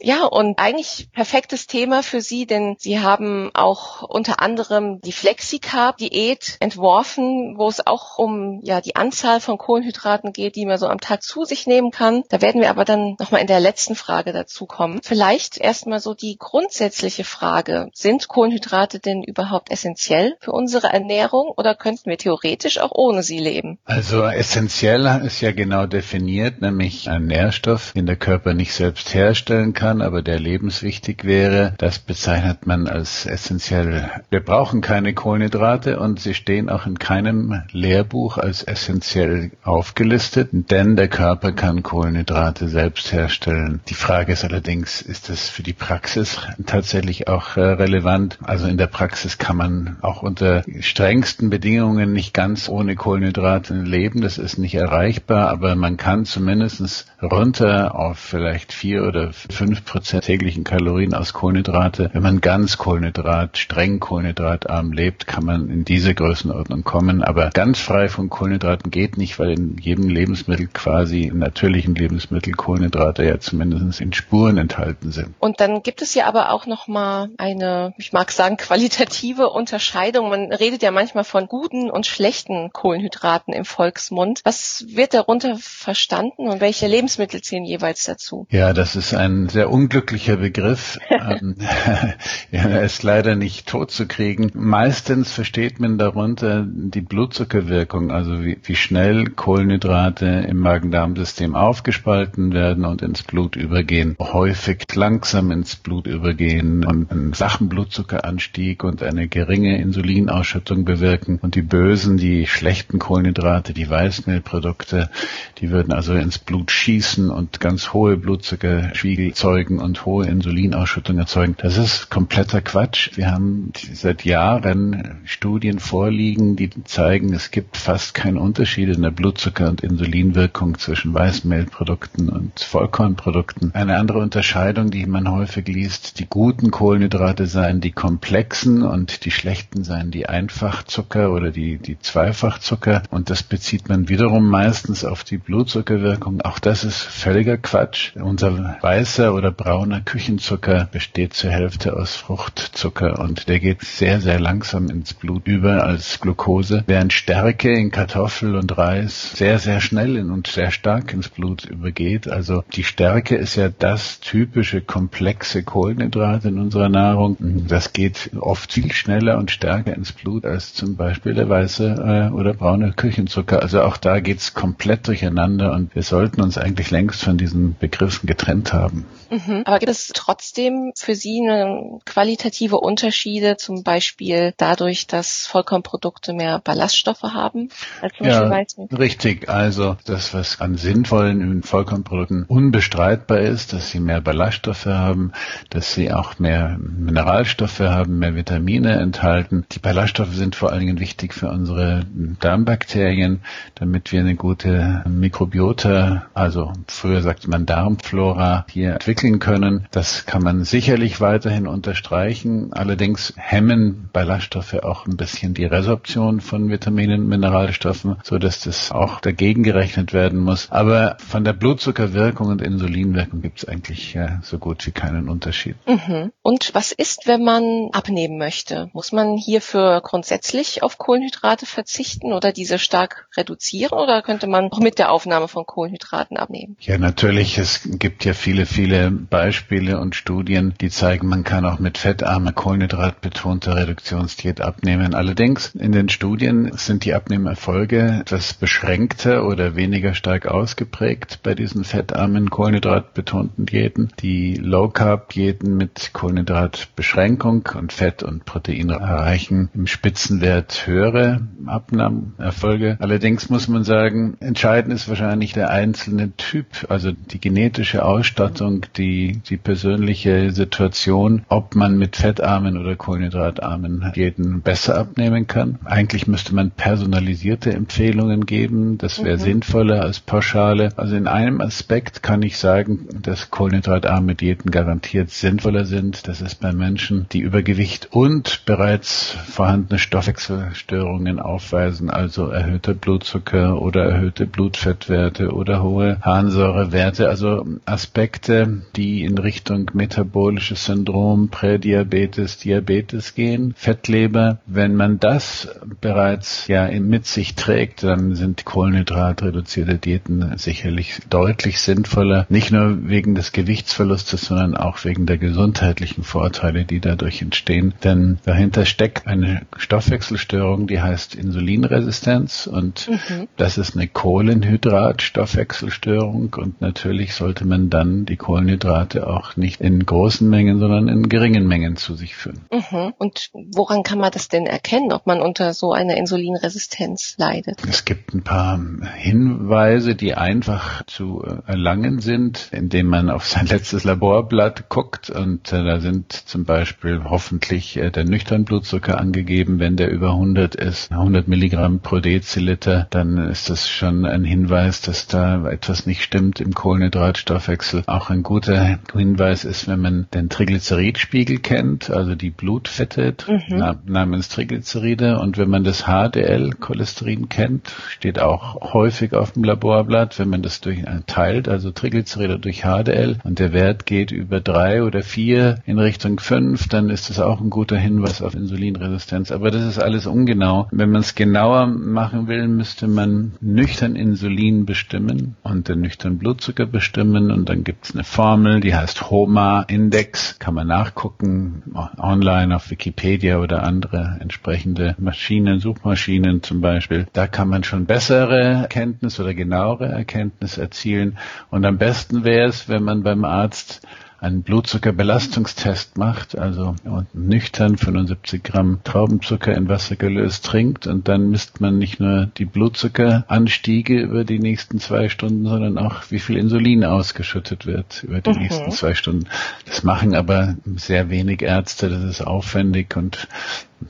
Ja, und eigentlich perfektes Thema für Sie, denn Sie haben auch unter anderem die Flexicarb-Diät entworfen, wo es auch um ja die Anzahl von Kohlenhydraten geht, die man so am Tag zu sich nehmen kann. Da werden wir aber dann nochmal in der letzten Frage dazu kommen. Vielleicht erstmal so die grundsätzliche Frage, sind Kohlenhydrate denn überhaupt essentiell für unsere Ernährung oder könnten wir theoretisch auch ohne sie leben? Also essentiell ist ja genau definiert, nämlich ein Nährstoff, den der Körper nicht selbst herstellen kann kann, aber der lebenswichtig wäre, das bezeichnet man als essentiell. Wir brauchen keine Kohlenhydrate und sie stehen auch in keinem Lehrbuch als essentiell aufgelistet, denn der Körper kann Kohlenhydrate selbst herstellen. Die Frage ist allerdings, ist das für die Praxis tatsächlich auch äh, relevant? Also in der Praxis kann man auch unter strengsten Bedingungen nicht ganz ohne Kohlenhydrate leben. Das ist nicht erreichbar, aber man kann zumindest runter auf vielleicht vier oder fünf fünf Prozent täglichen Kalorien aus Kohlenhydrate. Wenn man ganz Kohlenhydrat, streng kohlenhydratarm lebt, kann man in diese Größenordnung kommen. Aber ganz frei von Kohlenhydraten geht nicht, weil in jedem Lebensmittel quasi, in natürlichen Lebensmitteln Kohlenhydrate ja zumindest in Spuren enthalten sind. Und dann gibt es ja aber auch noch mal eine, ich mag sagen, qualitative Unterscheidung. Man redet ja manchmal von guten und schlechten Kohlenhydraten im Volksmund. Was wird darunter verstanden und welche Lebensmittel zählen jeweils dazu? Ja, das ist ein sehr unglücklicher Begriff. Ähm, er ist leider nicht tot zu kriegen. Meistens versteht man darunter die Blutzuckerwirkung, also wie, wie schnell Kohlenhydrate im Magen-Darm-System aufgespalten werden und ins Blut übergehen. Häufig langsam ins Blut übergehen und einen flachen Blutzuckeranstieg und eine geringe Insulinausschüttung bewirken. Und die bösen, die schlechten Kohlenhydrate, die Weißmehlprodukte, die würden also ins Blut schießen und ganz hohe Blutzuckerspiegel zeugen und hohe Insulinausschüttung erzeugen. Das ist kompletter Quatsch. Wir haben seit Jahren Studien vorliegen, die zeigen, es gibt fast keinen Unterschied in der Blutzucker- und Insulinwirkung zwischen Weißmehlprodukten und Vollkornprodukten. Eine andere Unterscheidung, die man häufig liest, die guten Kohlenhydrate seien die komplexen und die schlechten seien die Einfachzucker oder die, die Zweifachzucker. Und das bezieht man wiederum meistens auf die Blutzuckerwirkung. Auch das ist völliger Quatsch. Unser weißer oder brauner Küchenzucker besteht zur Hälfte aus Fruchtzucker und der geht sehr, sehr langsam ins Blut über als Glucose, während Stärke in Kartoffel und Reis sehr, sehr schnell und sehr stark ins Blut übergeht. Also die Stärke ist ja das typische komplexe Kohlenhydrat in unserer Nahrung. Das geht oft viel schneller und stärker ins Blut als zum Beispiel der weiße äh, oder braune Küchenzucker. Also auch da geht's komplett durcheinander und wir sollten uns eigentlich längst von diesen Begriffen getrennt haben. Mhm. Aber gibt es trotzdem für Sie eine qualitative Unterschiede, zum Beispiel dadurch, dass Vollkornprodukte mehr Ballaststoffe haben als zum ja, Beispiel Richtig. Also das, was an sinnvollen Vollkornprodukten unbestreitbar ist, dass sie mehr Ballaststoffe haben, dass sie auch mehr Mineralstoffe haben, mehr Vitamine enthalten. Die Ballaststoffe sind vor allen Dingen wichtig für unsere Darmbakterien, damit wir eine gute Mikrobiota, also früher sagte man Darmflora, hier entwickeln können. Das kann man sicherlich weiterhin unterstreichen. Allerdings hemmen Ballaststoffe auch ein bisschen die Resorption von Vitaminen und Mineralstoffen, so dass das auch dagegen gerechnet werden muss. Aber von der Blutzuckerwirkung und Insulinwirkung gibt es eigentlich ja, so gut wie keinen Unterschied. Mhm. Und was ist, wenn man abnehmen möchte? Muss man hierfür grundsätzlich auf Kohlenhydrate verzichten oder diese stark reduzieren oder könnte man auch mit der Aufnahme von Kohlenhydraten abnehmen? Ja, natürlich. Es gibt ja viele, viele Beispiele und Studien, die zeigen, man kann auch mit fettarmer, kohlenhydratbetonter Reduktionsdiät abnehmen. Allerdings in den Studien sind die Abnehmerfolge etwas beschränkter oder weniger stark ausgeprägt bei diesen fettarmen, kohlenhydratbetonten Diäten. Die Low-Carb-Diäten mit Kohlenhydratbeschränkung und Fett und Protein erreichen im Spitzenwert höhere Abnahmeerfolge. Allerdings muss man sagen, entscheidend ist wahrscheinlich der einzelne Typ, also die genetische Ausstattung, die, die persönliche Situation, ob man mit fettarmen oder kohlenhydratarmen Diäten besser abnehmen kann. Eigentlich müsste man personalisierte Empfehlungen geben. Das wäre mhm. sinnvoller als pauschale. Also in einem Aspekt kann ich sagen, dass kohlenhydratarme Diäten garantiert sinnvoller sind. Das ist bei Menschen, die Übergewicht und bereits vorhandene Stoffwechselstörungen aufweisen, also erhöhter Blutzucker oder erhöhte Blutfettwerte oder hohe Harnsäurewerte, also Aspekte, die in Richtung metabolisches Syndrom, Prädiabetes, Diabetes gehen, Fettleber. Wenn man das bereits ja mit sich trägt, dann sind kohlenhydratreduzierte Diäten sicherlich deutlich sinnvoller, nicht nur wegen des Gewichtsverlustes, sondern auch wegen der gesundheitlichen Vorteile, die dadurch entstehen. Denn dahinter steckt eine Stoffwechselstörung, die heißt Insulinresistenz und mhm. das ist eine Kohlenhydratstoffwechselstörung und natürlich sollte man dann die Kohlenhydrate auch nicht in großen Mengen, sondern in geringen Mengen zu sich führen. Mhm. Und woran kann man das denn erkennen, ob man unter so einer Insulinresistenz leidet? Es gibt ein paar Hinweise, die einfach zu erlangen sind, indem man auf sein letztes Laborblatt guckt und äh, da sind zum Beispiel hoffentlich äh, der nüchtern Blutzucker angegeben, wenn der über 100 ist, 100 Milligramm pro Deziliter, dann ist das schon ein Hinweis, dass da etwas nicht stimmt im Kohlenhydratstoffwechsel. Auch ein guter guter Hinweis ist, wenn man den Triglyceridspiegel kennt, also die Blutfette mhm. namens Triglyceride. Und wenn man das HDL-Cholesterin kennt, steht auch häufig auf dem Laborblatt, wenn man das durch äh, teilt, also Triglyceride durch HDL und der Wert geht über drei oder vier in Richtung fünf, dann ist das auch ein guter Hinweis auf Insulinresistenz. Aber das ist alles ungenau. Wenn man es genauer machen will, müsste man nüchtern Insulin bestimmen und den nüchtern Blutzucker bestimmen und dann gibt es eine Formel, die heißt HOMA-Index, kann man nachgucken, online auf Wikipedia oder andere entsprechende Maschinen, Suchmaschinen zum Beispiel. Da kann man schon bessere Erkenntnis oder genauere Erkenntnis erzielen und am besten wäre es, wenn man beim Arzt einen Blutzuckerbelastungstest macht, also nüchtern 75 Gramm Traubenzucker in Wasser gelöst trinkt und dann misst man nicht nur die Blutzuckeranstiege über die nächsten zwei Stunden, sondern auch wie viel Insulin ausgeschüttet wird über die mhm. nächsten zwei Stunden. Das machen aber sehr wenig Ärzte, das ist aufwendig und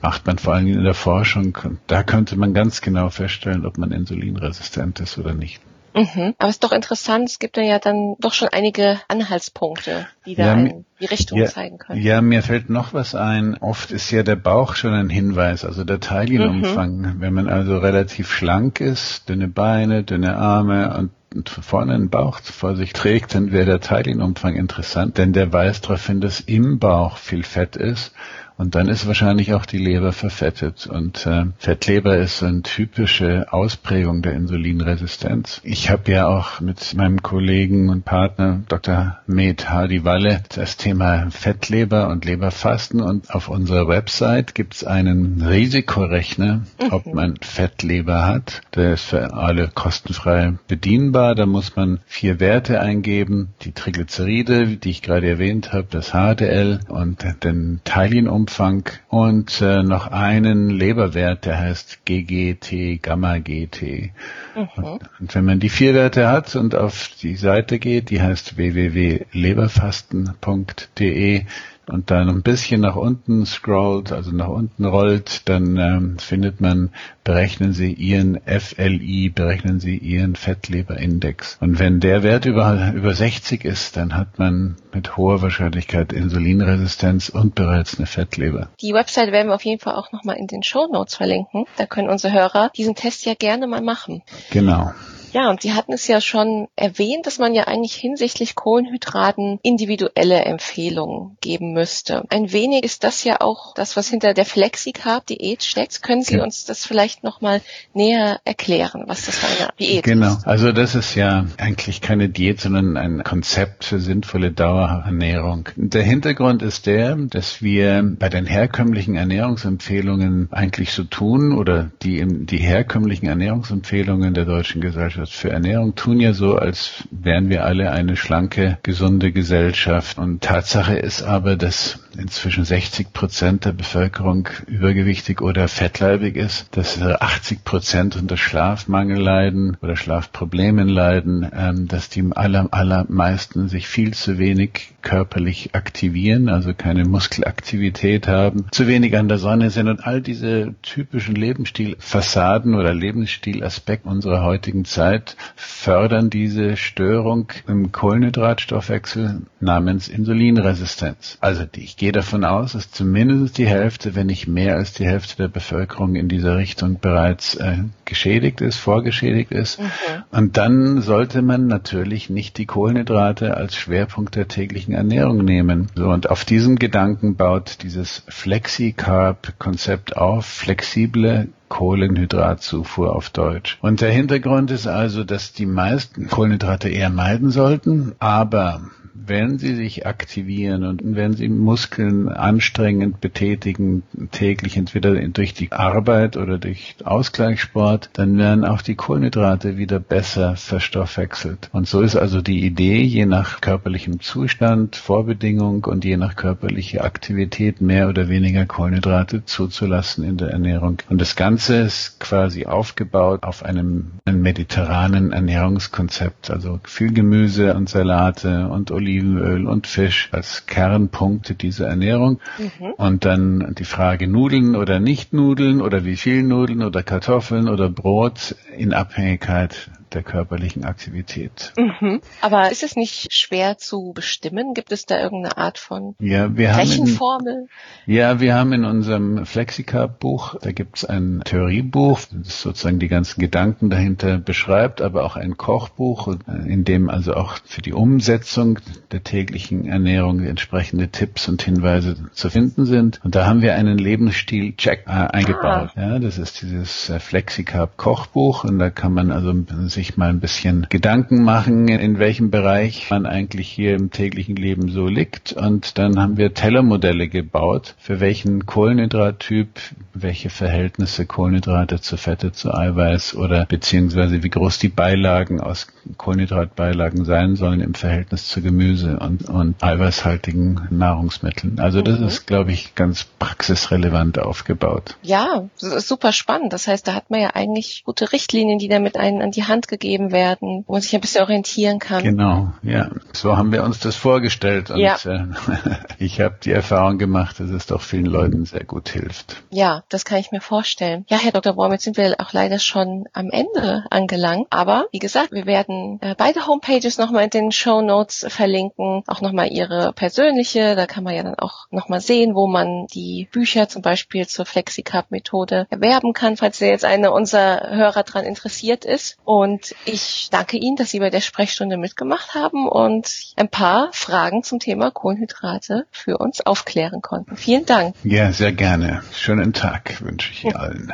macht man vor allem in der Forschung und da könnte man ganz genau feststellen, ob man insulinresistent ist oder nicht. Mhm. Aber es ist doch interessant, es gibt ja dann doch schon einige Anhaltspunkte, die da ja, die Richtung ja, zeigen können. Ja, mir fällt noch was ein. Oft ist ja der Bauch schon ein Hinweis, also der Taillenumfang. Mhm. Wenn man also relativ schlank ist, dünne Beine, dünne Arme und vorne einen Bauch vor sich trägt, dann wäre der Taillenumfang interessant, denn der weist darauf hin, dass im Bauch viel Fett ist und dann ist wahrscheinlich auch die Leber verfettet. Und äh, Fettleber ist eine typische Ausprägung der Insulinresistenz. Ich habe ja auch mit meinem Kollegen und Partner Dr. Med Hardy Walle das Thema Fettleber und Leberfasten. Und auf unserer Website gibt es einen Risikorechner, mhm. ob man Fettleber hat. Der ist für alle kostenfrei bedienbar. Da muss man vier Werte eingeben. Die Triglyceride, die ich gerade erwähnt habe, das HDL und den Teilienumfang Umfang und äh, noch einen Leberwert, der heißt GGT, Gamma-GT. Mhm. Und, und, wenn man die vier Werte hat und auf die Seite geht, die heißt www.leberfasten.de, und dann ein bisschen nach unten scrollt, also nach unten rollt, dann ähm, findet man, berechnen Sie Ihren FLI, berechnen Sie Ihren Fettleberindex. Und wenn der Wert über, über 60 ist, dann hat man mit hoher Wahrscheinlichkeit Insulinresistenz und bereits eine Fettleber. Die Website werden wir auf jeden Fall auch nochmal in den Show Notes verlinken. Da können unsere Hörer diesen Test ja gerne mal machen. Genau. Ja, und Sie hatten es ja schon erwähnt, dass man ja eigentlich hinsichtlich Kohlenhydraten individuelle Empfehlungen geben müsste. Ein wenig ist das ja auch das, was hinter der Flexicarb-Diät steckt. Können Sie ja. uns das vielleicht nochmal näher erklären, was das für eine Diät genau. ist? Genau, also das ist ja eigentlich keine Diät, sondern ein Konzept für sinnvolle Dauerernährung. Der Hintergrund ist der, dass wir bei den herkömmlichen Ernährungsempfehlungen eigentlich so tun oder die, die herkömmlichen Ernährungsempfehlungen der Deutschen Gesellschaft Gesellschaft für Ernährung tun ja so, als wären wir alle eine schlanke, gesunde Gesellschaft. Und Tatsache ist aber, dass inzwischen 60 Prozent der Bevölkerung übergewichtig oder fettleibig ist, dass 80 Prozent unter Schlafmangel leiden oder Schlafproblemen leiden, ähm, dass die aller, allermeisten sich viel zu wenig körperlich aktivieren, also keine Muskelaktivität haben, zu wenig an der Sonne sind und all diese typischen Lebensstilfassaden oder Lebensstilaspekte unserer heutigen Zeit fördern diese Störung im Kohlenhydratstoffwechsel namens Insulinresistenz. Also die, ich gehe davon aus, dass zumindest die Hälfte, wenn nicht mehr als die Hälfte der Bevölkerung in dieser Richtung bereits äh, geschädigt ist, vorgeschädigt ist. Mhm. Und dann sollte man natürlich nicht die Kohlenhydrate als Schwerpunkt der täglichen Ernährung nehmen. So, und auf diesem Gedanken baut dieses Flexi-Carb-Konzept auf, flexible Kohlenhydratzufuhr auf Deutsch. Und der Hintergrund ist also, dass die meisten Kohlenhydrate eher meiden sollten, aber wenn sie sich aktivieren und wenn sie Muskeln anstrengend betätigen, täglich entweder durch die Arbeit oder durch Ausgleichssport, dann werden auch die Kohlenhydrate wieder besser verstoffwechselt. Und so ist also die Idee, je nach körperlichem Zustand, Vorbedingung und je nach körperlicher Aktivität mehr oder weniger Kohlenhydrate zuzulassen in der Ernährung. Und das Ganze ist quasi aufgebaut auf einem, einem mediterranen Ernährungskonzept, also viel Gemüse und Salate und Oliven Olivenöl und Fisch als Kernpunkte dieser Ernährung. Mhm. Und dann die Frage Nudeln oder nicht Nudeln oder wie viel Nudeln oder Kartoffeln oder Brot in Abhängigkeit der körperlichen Aktivität. Mhm. Aber ist es nicht schwer zu bestimmen? Gibt es da irgendeine Art von ja, wir Rechenformel? In, ja, wir haben in unserem Flexicarb-Buch, da gibt es ein Theoriebuch, das sozusagen die ganzen Gedanken dahinter beschreibt, aber auch ein Kochbuch, in dem also auch für die Umsetzung der täglichen Ernährung entsprechende Tipps und Hinweise zu finden sind. Und da haben wir einen Lebensstil-Check äh, eingebaut. Ah. Ja, das ist dieses äh, Flexicarb Kochbuch und da kann man also sich mal ein bisschen Gedanken machen, in welchem Bereich man eigentlich hier im täglichen Leben so liegt. Und dann haben wir Tellermodelle gebaut, für welchen Kohlenhydrattyp, welche Verhältnisse Kohlenhydrate zu Fette, zu Eiweiß oder beziehungsweise wie groß die Beilagen aus Kohlenhydratbeilagen sein sollen im Verhältnis zu Gemüse und, und eiweißhaltigen Nahrungsmitteln. Also das mhm. ist, glaube ich, ganz praxisrelevant aufgebaut. Ja, super spannend. Das heißt, da hat man ja eigentlich gute Richtlinien, die damit einen an die Hand gegeben werden, wo man sich ein bisschen orientieren kann. Genau, ja. So haben wir uns das vorgestellt und ja. äh, ich habe die Erfahrung gemacht, dass es doch vielen Leuten sehr gut hilft. Ja, das kann ich mir vorstellen. Ja, Herr Dr. Baum, jetzt sind wir auch leider schon am Ende angelangt. Aber wie gesagt, wir werden äh, beide Homepages nochmal in den Show Notes verlinken, auch nochmal Ihre persönliche. Da kann man ja dann auch nochmal sehen, wo man die Bücher zum Beispiel zur FlexiCup-Methode erwerben kann, falls jetzt eine unserer Hörer daran interessiert ist. Und ich danke Ihnen, dass Sie bei der Sprechstunde mitgemacht haben und ein paar Fragen zum Thema Kohlenhydrate für uns aufklären konnten. Vielen Dank. Ja, sehr gerne. Schönen Tag wünsche ich allen.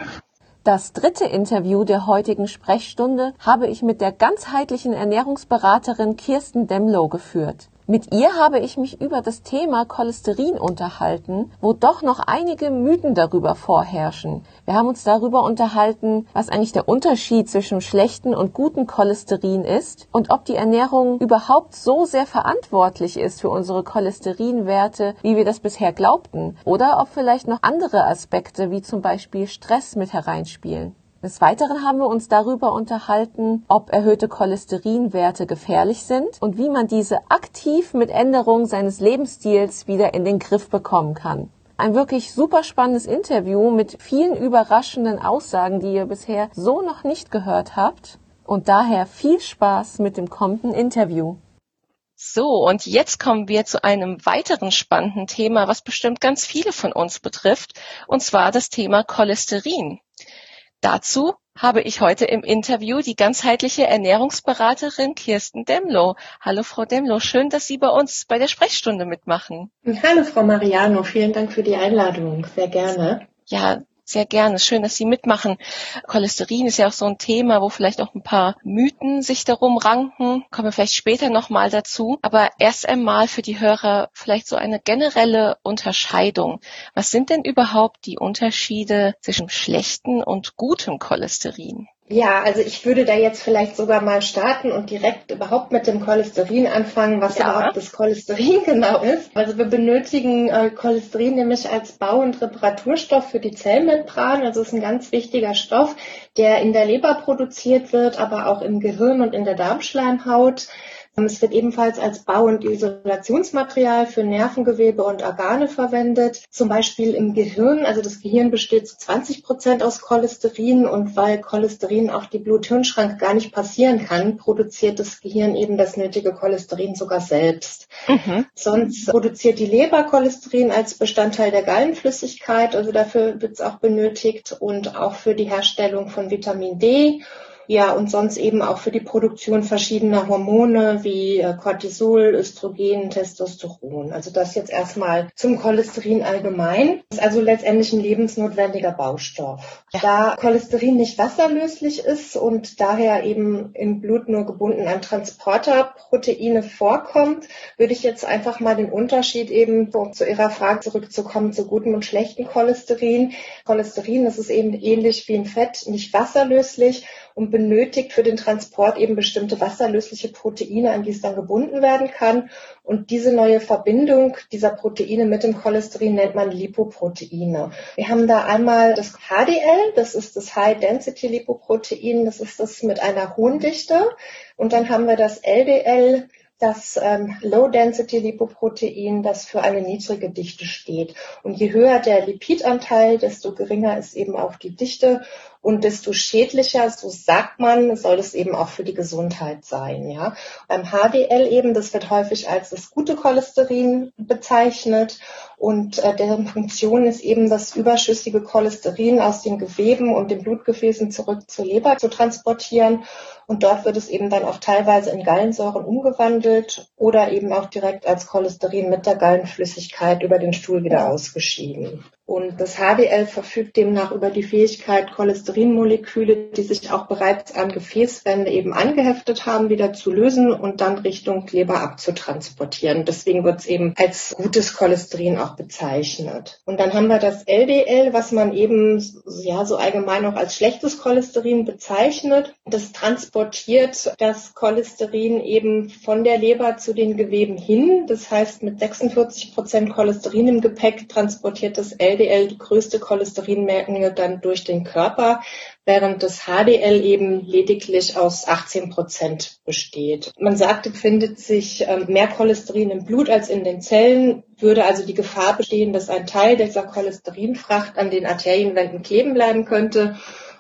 Das dritte Interview der heutigen Sprechstunde habe ich mit der ganzheitlichen Ernährungsberaterin Kirsten Demlow geführt. Mit ihr habe ich mich über das Thema Cholesterin unterhalten, wo doch noch einige Mythen darüber vorherrschen. Wir haben uns darüber unterhalten, was eigentlich der Unterschied zwischen schlechten und guten Cholesterin ist und ob die Ernährung überhaupt so sehr verantwortlich ist für unsere Cholesterinwerte, wie wir das bisher glaubten, oder ob vielleicht noch andere Aspekte wie zum Beispiel Stress mit hereinspielen. Des Weiteren haben wir uns darüber unterhalten, ob erhöhte Cholesterinwerte gefährlich sind und wie man diese aktiv mit Änderung seines Lebensstils wieder in den Griff bekommen kann. Ein wirklich super spannendes Interview mit vielen überraschenden Aussagen, die ihr bisher so noch nicht gehört habt. Und daher viel Spaß mit dem kommenden Interview. So, und jetzt kommen wir zu einem weiteren spannenden Thema, was bestimmt ganz viele von uns betrifft, und zwar das Thema Cholesterin. Dazu habe ich heute im Interview die ganzheitliche Ernährungsberaterin Kirsten Demlow. Hallo Frau Demlow, schön, dass Sie bei uns bei der Sprechstunde mitmachen. Hallo Frau Mariano, vielen Dank für die Einladung, sehr gerne. Ja, sehr gerne. Schön, dass Sie mitmachen. Cholesterin ist ja auch so ein Thema, wo vielleicht auch ein paar Mythen sich darum ranken. Kommen wir vielleicht später nochmal dazu. Aber erst einmal für die Hörer vielleicht so eine generelle Unterscheidung. Was sind denn überhaupt die Unterschiede zwischen schlechten und gutem Cholesterin? Ja, also ich würde da jetzt vielleicht sogar mal starten und direkt überhaupt mit dem Cholesterin anfangen, was ja. überhaupt das Cholesterin genau ist. Also wir benötigen äh, Cholesterin nämlich als Bau- und Reparaturstoff für die Zellmembran. Also es ist ein ganz wichtiger Stoff, der in der Leber produziert wird, aber auch im Gehirn und in der Darmschleimhaut. Es wird ebenfalls als Bau- und Isolationsmaterial für Nervengewebe und Organe verwendet, zum Beispiel im Gehirn. Also das Gehirn besteht zu 20 Prozent aus Cholesterin und weil Cholesterin auch die Blut-Hirn-Schranke gar nicht passieren kann, produziert das Gehirn eben das nötige Cholesterin sogar selbst. Mhm. Sonst produziert die Leber Cholesterin als Bestandteil der Gallenflüssigkeit, also dafür wird es auch benötigt und auch für die Herstellung von Vitamin D ja, und sonst eben auch für die Produktion verschiedener Hormone wie äh, Cortisol, Östrogen, Testosteron. Also das jetzt erstmal zum Cholesterin allgemein. Das ist also letztendlich ein lebensnotwendiger Baustoff. Da Cholesterin nicht wasserlöslich ist und daher eben im Blut nur gebunden an Transporterproteine vorkommt, würde ich jetzt einfach mal den Unterschied eben, um zu Ihrer Frage zurückzukommen, zu gutem und schlechten Cholesterin. Cholesterin, das ist eben ähnlich wie ein Fett, nicht wasserlöslich und benötigt für den Transport eben bestimmte wasserlösliche Proteine, an die es dann gebunden werden kann. Und diese neue Verbindung dieser Proteine mit dem Cholesterin nennt man Lipoproteine. Wir haben da einmal das HDL, das ist das High Density Lipoprotein, das ist das mit einer hohen Dichte. Und dann haben wir das LDL, das ähm, Low-Density-Lipoprotein, das für eine niedrige Dichte steht. Und je höher der Lipidanteil, desto geringer ist eben auch die Dichte Und desto schädlicher, so sagt man, soll es eben auch für die Gesundheit sein. Ja? Beim HDL eben, das wird häufig als das gute Cholesterin bezeichnet. Und äh, deren Funktion ist eben, das überschüssige Cholesterin aus den Geweben und den Blutgefäßen zurück zur Leber zu transportieren. Und dort wird es eben dann auch teilweise in Gallensäuren umgewandelt oder eben auch direkt als Cholesterin mit der Gallenflüssigkeit über den Stuhl wieder ausgeschieden. Und das HDL verfügt demnach über die Fähigkeit, Cholesterinmoleküle, die sich auch bereits an Gefäßwände eben angeheftet haben, wieder zu lösen und dann Richtung Leber abzutransportieren. Deswegen wird es eben als gutes Cholesterin auch bezeichnet. Und dann haben wir das LDL, was man eben ja so allgemein auch als schlechtes Cholesterin bezeichnet. Das transportiert das Cholesterin eben von der Leber zu den Geweben hin. Das heißt, mit 46 Prozent Cholesterin im Gepäck transportiert das LDL LDL die größte Cholesterinmenge dann durch den Körper, während das HDL eben lediglich aus 18 Prozent besteht. Man sagte, befindet sich ähm, mehr Cholesterin im Blut als in den Zellen, würde also die Gefahr bestehen, dass ein Teil dieser Cholesterinfracht an den Arterienwänden kleben bleiben könnte.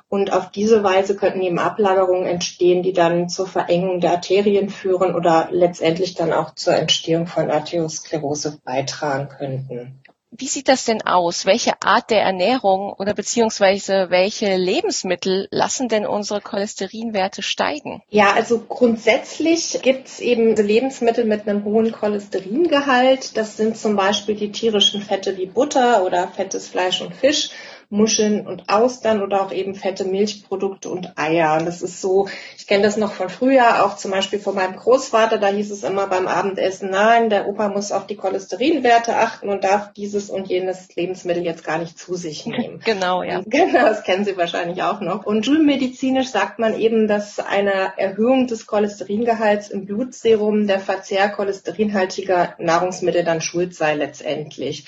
Und auf diese Weise könnten eben Ablagerungen entstehen, die dann zur Verengung der Arterien führen oder letztendlich dann auch zur Entstehung von Arteriosklerose beitragen könnten. Wie sieht das denn aus? Welche Art der Ernährung oder beziehungsweise welche Lebensmittel lassen denn unsere Cholesterinwerte steigen? Ja, also grundsätzlich gibt es eben Lebensmittel mit einem hohen Cholesteringehalt. Das sind zum Beispiel die tierischen Fette wie Butter oder fettes Fleisch und Fisch. Muscheln und Austern oder auch eben fette Milchprodukte und Eier. Und das ist so, ich kenne das noch von früher, auch zum Beispiel von meinem Großvater, da hieß es immer beim Abendessen, nein, der Opa muss auf die Cholesterinwerte achten und darf dieses und jenes Lebensmittel jetzt gar nicht zu sich nehmen. genau, ja. Genau, das kennen Sie wahrscheinlich auch noch. Und schulmedizinisch sagt man eben, dass eine Erhöhung des Cholesteringehalts im Blutserum der Verzehr cholesterinhaltiger Nahrungsmittel dann schuld sei letztendlich.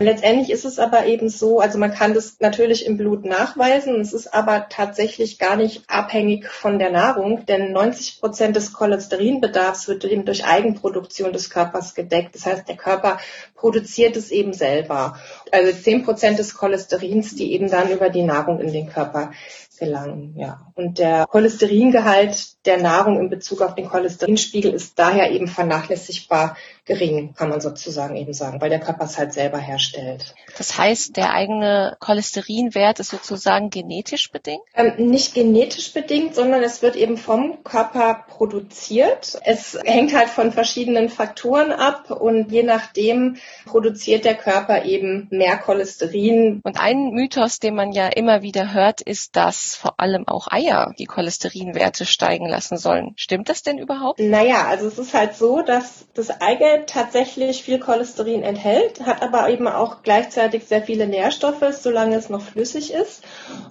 Letztendlich ist es aber eben so, also man kann das natürlich im Blut nachweisen, es ist aber tatsächlich gar nicht abhängig von der Nahrung, denn 90 Prozent des Cholesterinbedarfs wird eben durch Eigenproduktion des Körpers gedeckt. Das heißt, der Körper produziert es eben selber. Also 10 Prozent des Cholesterins, die eben dann über die Nahrung in den Körper gelangen. Ja. Und der Cholesteringehalt der Nahrung in Bezug auf den Cholesterinspiegel ist daher eben vernachlässigbar gering, kann man sozusagen eben sagen, weil der Körper es halt selber herstellt. Das heißt, der eigene Cholesterinwert ist sozusagen genetisch bedingt? Ähm, nicht genetisch bedingt, sondern es wird eben vom Körper produziert. Es hängt halt von verschiedenen Faktoren ab und je nachdem produziert der Körper eben mehr Cholesterin. Und ein Mythos, den man ja immer wieder hört, ist, dass vor allem auch Eier die Cholesterinwerte steigen lassen sollen. Stimmt das denn überhaupt? Naja, also es ist halt so, dass das Eigelb tatsächlich viel Cholesterin enthält, hat aber eben auch gleichzeitig sehr viele Nährstoffe, solange es noch flüssig ist.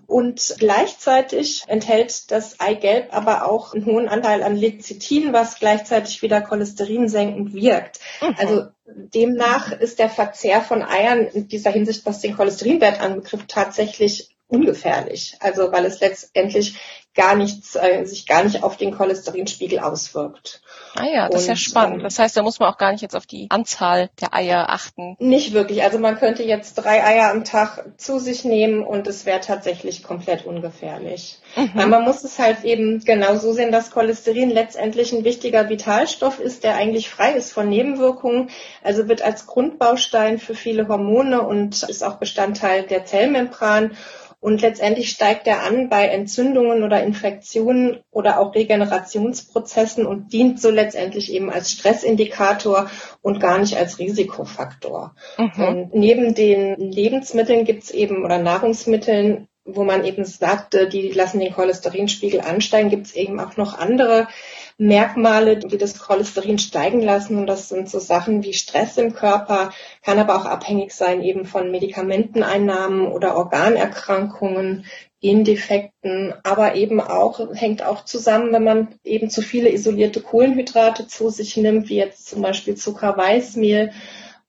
Und gleichzeitig enthält das Eigelb aber auch einen hohen Anteil an Lecithin, was gleichzeitig wieder cholesterinsenkend wirkt. Mhm. Also demnach ist der Verzehr von Eiern in dieser Hinsicht, was den Cholesterinwert anbetrifft, tatsächlich ungefährlich. Also weil es letztendlich gar nichts, äh, sich gar nicht auf den Cholesterinspiegel auswirkt. Ah ja, das und, ist ja spannend. Ähm, das heißt, da muss man auch gar nicht jetzt auf die Anzahl der Eier achten. Nicht wirklich. Also man könnte jetzt drei Eier am Tag zu sich nehmen und es wäre tatsächlich komplett ungefährlich. Mhm. Weil man muss es halt eben genau so sehen, dass Cholesterin letztendlich ein wichtiger Vitalstoff ist, der eigentlich frei ist von Nebenwirkungen. Also wird als Grundbaustein für viele Hormone und ist auch Bestandteil der Zellmembran und letztendlich steigt er an bei Entzündungen oder Infektionen oder auch Regenerationsprozessen und dient so letztendlich eben als Stressindikator und gar nicht als Risikofaktor. Mhm. Und neben den Lebensmitteln gibt es eben oder Nahrungsmitteln, wo man eben sagte, die lassen den Cholesterinspiegel ansteigen, gibt es eben auch noch andere Merkmale, die das Cholesterin steigen lassen. Und das sind so Sachen wie Stress im Körper, kann aber auch abhängig sein eben von Medikamenteneinnahmen oder Organerkrankungen, Gendefekten, aber eben auch, hängt auch zusammen, wenn man eben zu viele isolierte Kohlenhydrate zu sich nimmt, wie jetzt zum Beispiel Zuckerweißmehl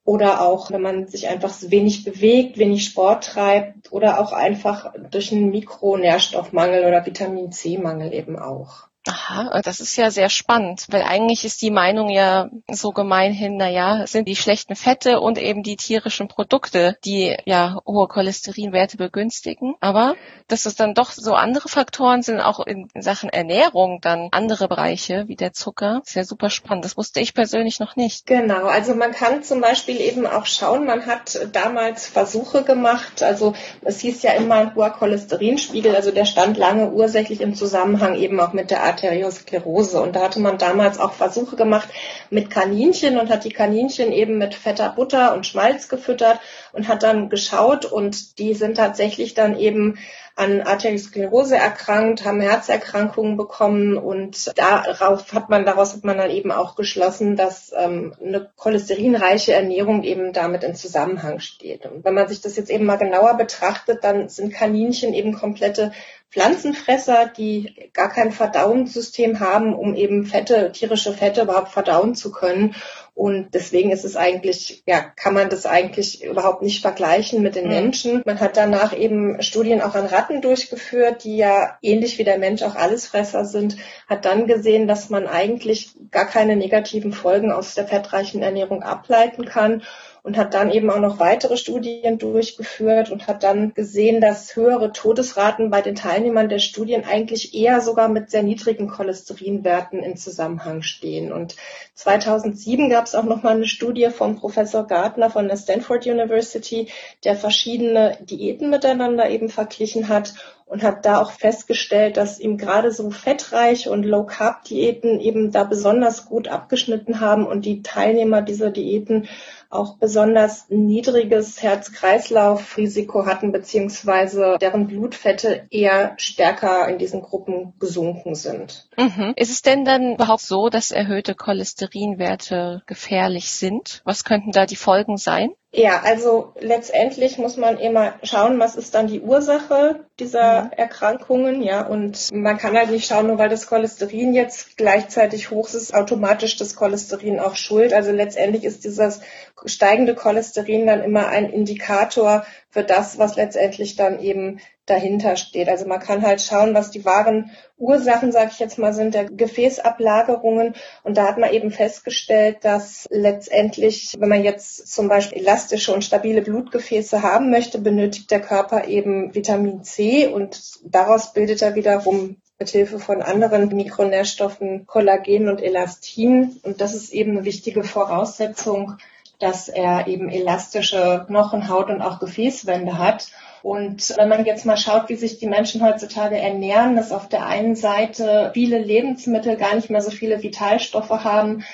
oder auch, wenn man sich einfach wenig bewegt, wenig Sport treibt oder auch einfach durch einen Mikronährstoffmangel oder Vitamin C-Mangel eben auch. Aha, das ist ja sehr spannend, weil eigentlich ist die Meinung ja so gemeinhin, na ja, sind die schlechten Fette und eben die tierischen Produkte, die ja hohe Cholesterinwerte begünstigen. Aber dass es dann doch so andere Faktoren sind, auch in, Sachen Ernährung dann andere Bereiche wie der Zucker, ist ja super spannend. Das wusste ich persönlich noch nicht. Genau, also man kann zum Beispiel eben auch schauen, man hat damals Versuche gemacht, also es hieß ja immer hoher Cholesterinspiegel, also der stand lange ursächlich im Zusammenhang eben auch mit der Arteriosklerose. Und da hatte man damals auch Versuche gemacht mit Kaninchen und hat die Kaninchen eben mit fetter Butter und Schmalz gefüttert und hat dann geschaut und die sind tatsächlich dann eben an Arteriosklerose erkrankt, haben Herzerkrankungen bekommen und darauf hat man, daraus hat man dann eben auch geschlossen, dass ähm, eine cholesterinreiche Ernährung eben damit in Zusammenhang steht. Und wenn man sich das jetzt eben mal genauer betrachtet, dann sind Kaninchen eben komplette Pflanzenfresser, die gar kein Verdauungssystem haben, um eben Fette, tierische Fette überhaupt verdauen zu können. Und deswegen ist es eigentlich, ja, kann man das eigentlich überhaupt nicht vergleichen mit den mhm. Menschen. Man hat danach eben Studien auch an Ratten durchgeführt, die ja ähnlich wie der Mensch auch Allesfresser sind, hat dann gesehen, dass man eigentlich gar keine negativen Folgen aus der fettreichen Ernährung ableiten kann und hat dann eben auch noch weitere Studien durchgeführt und hat dann gesehen, dass höhere Todesraten bei den Teilnehmern der Studien eigentlich eher sogar mit sehr niedrigen Cholesterinwerten in Zusammenhang stehen. Und 2007 gab es auch noch mal eine Studie von Professor Gardner von der Stanford University, der verschiedene Diäten miteinander eben verglichen hat und hat da auch festgestellt, dass ihm gerade so fettreich und Low Carb Diäten eben da besonders gut abgeschnitten haben und die Teilnehmer dieser Diäten auch besonders niedriges Herz-Kreislauf-Risiko hatten, beziehungsweise deren Blutfette eher stärker in diesen Gruppen gesunken sind. Mhm. Ist es denn dann überhaupt so, dass erhöhte Cholesterinwerte gefährlich sind? Was könnten da die Folgen sein? Ja, also letztendlich muss man immer schauen, was ist dann die Ursache dieser mhm. Erkrankungen, ja, und man kann halt nicht schauen, nur weil das Cholesterin jetzt gleichzeitig hoch ist, automatisch das Cholesterin auch schuld. Also letztendlich ist dieses steigende Cholesterin dann immer ein Indikator für das, was letztendlich dann eben dahinter steht. Also man kann halt schauen, was die wahren Ursachen, sage ich jetzt mal, sind der Gefäßablagerungen. Und da hat man eben festgestellt, dass letztendlich, wenn man jetzt zum Beispiel elastische und stabile Blutgefäße haben möchte, benötigt der Körper eben Vitamin C und daraus bildet er wiederum mit Hilfe von anderen Mikronährstoffen Kollagen und Elastin. Und das ist eben eine wichtige Voraussetzung, dass er eben elastische Knochen, Haut und auch Gefäßwände hat. Und wenn man jetzt mal schaut, wie sich die Menschen heutzutage ernähren, dass auf der einen Seite viele Lebensmittel gar nicht mehr so viele Vitalstoffe haben,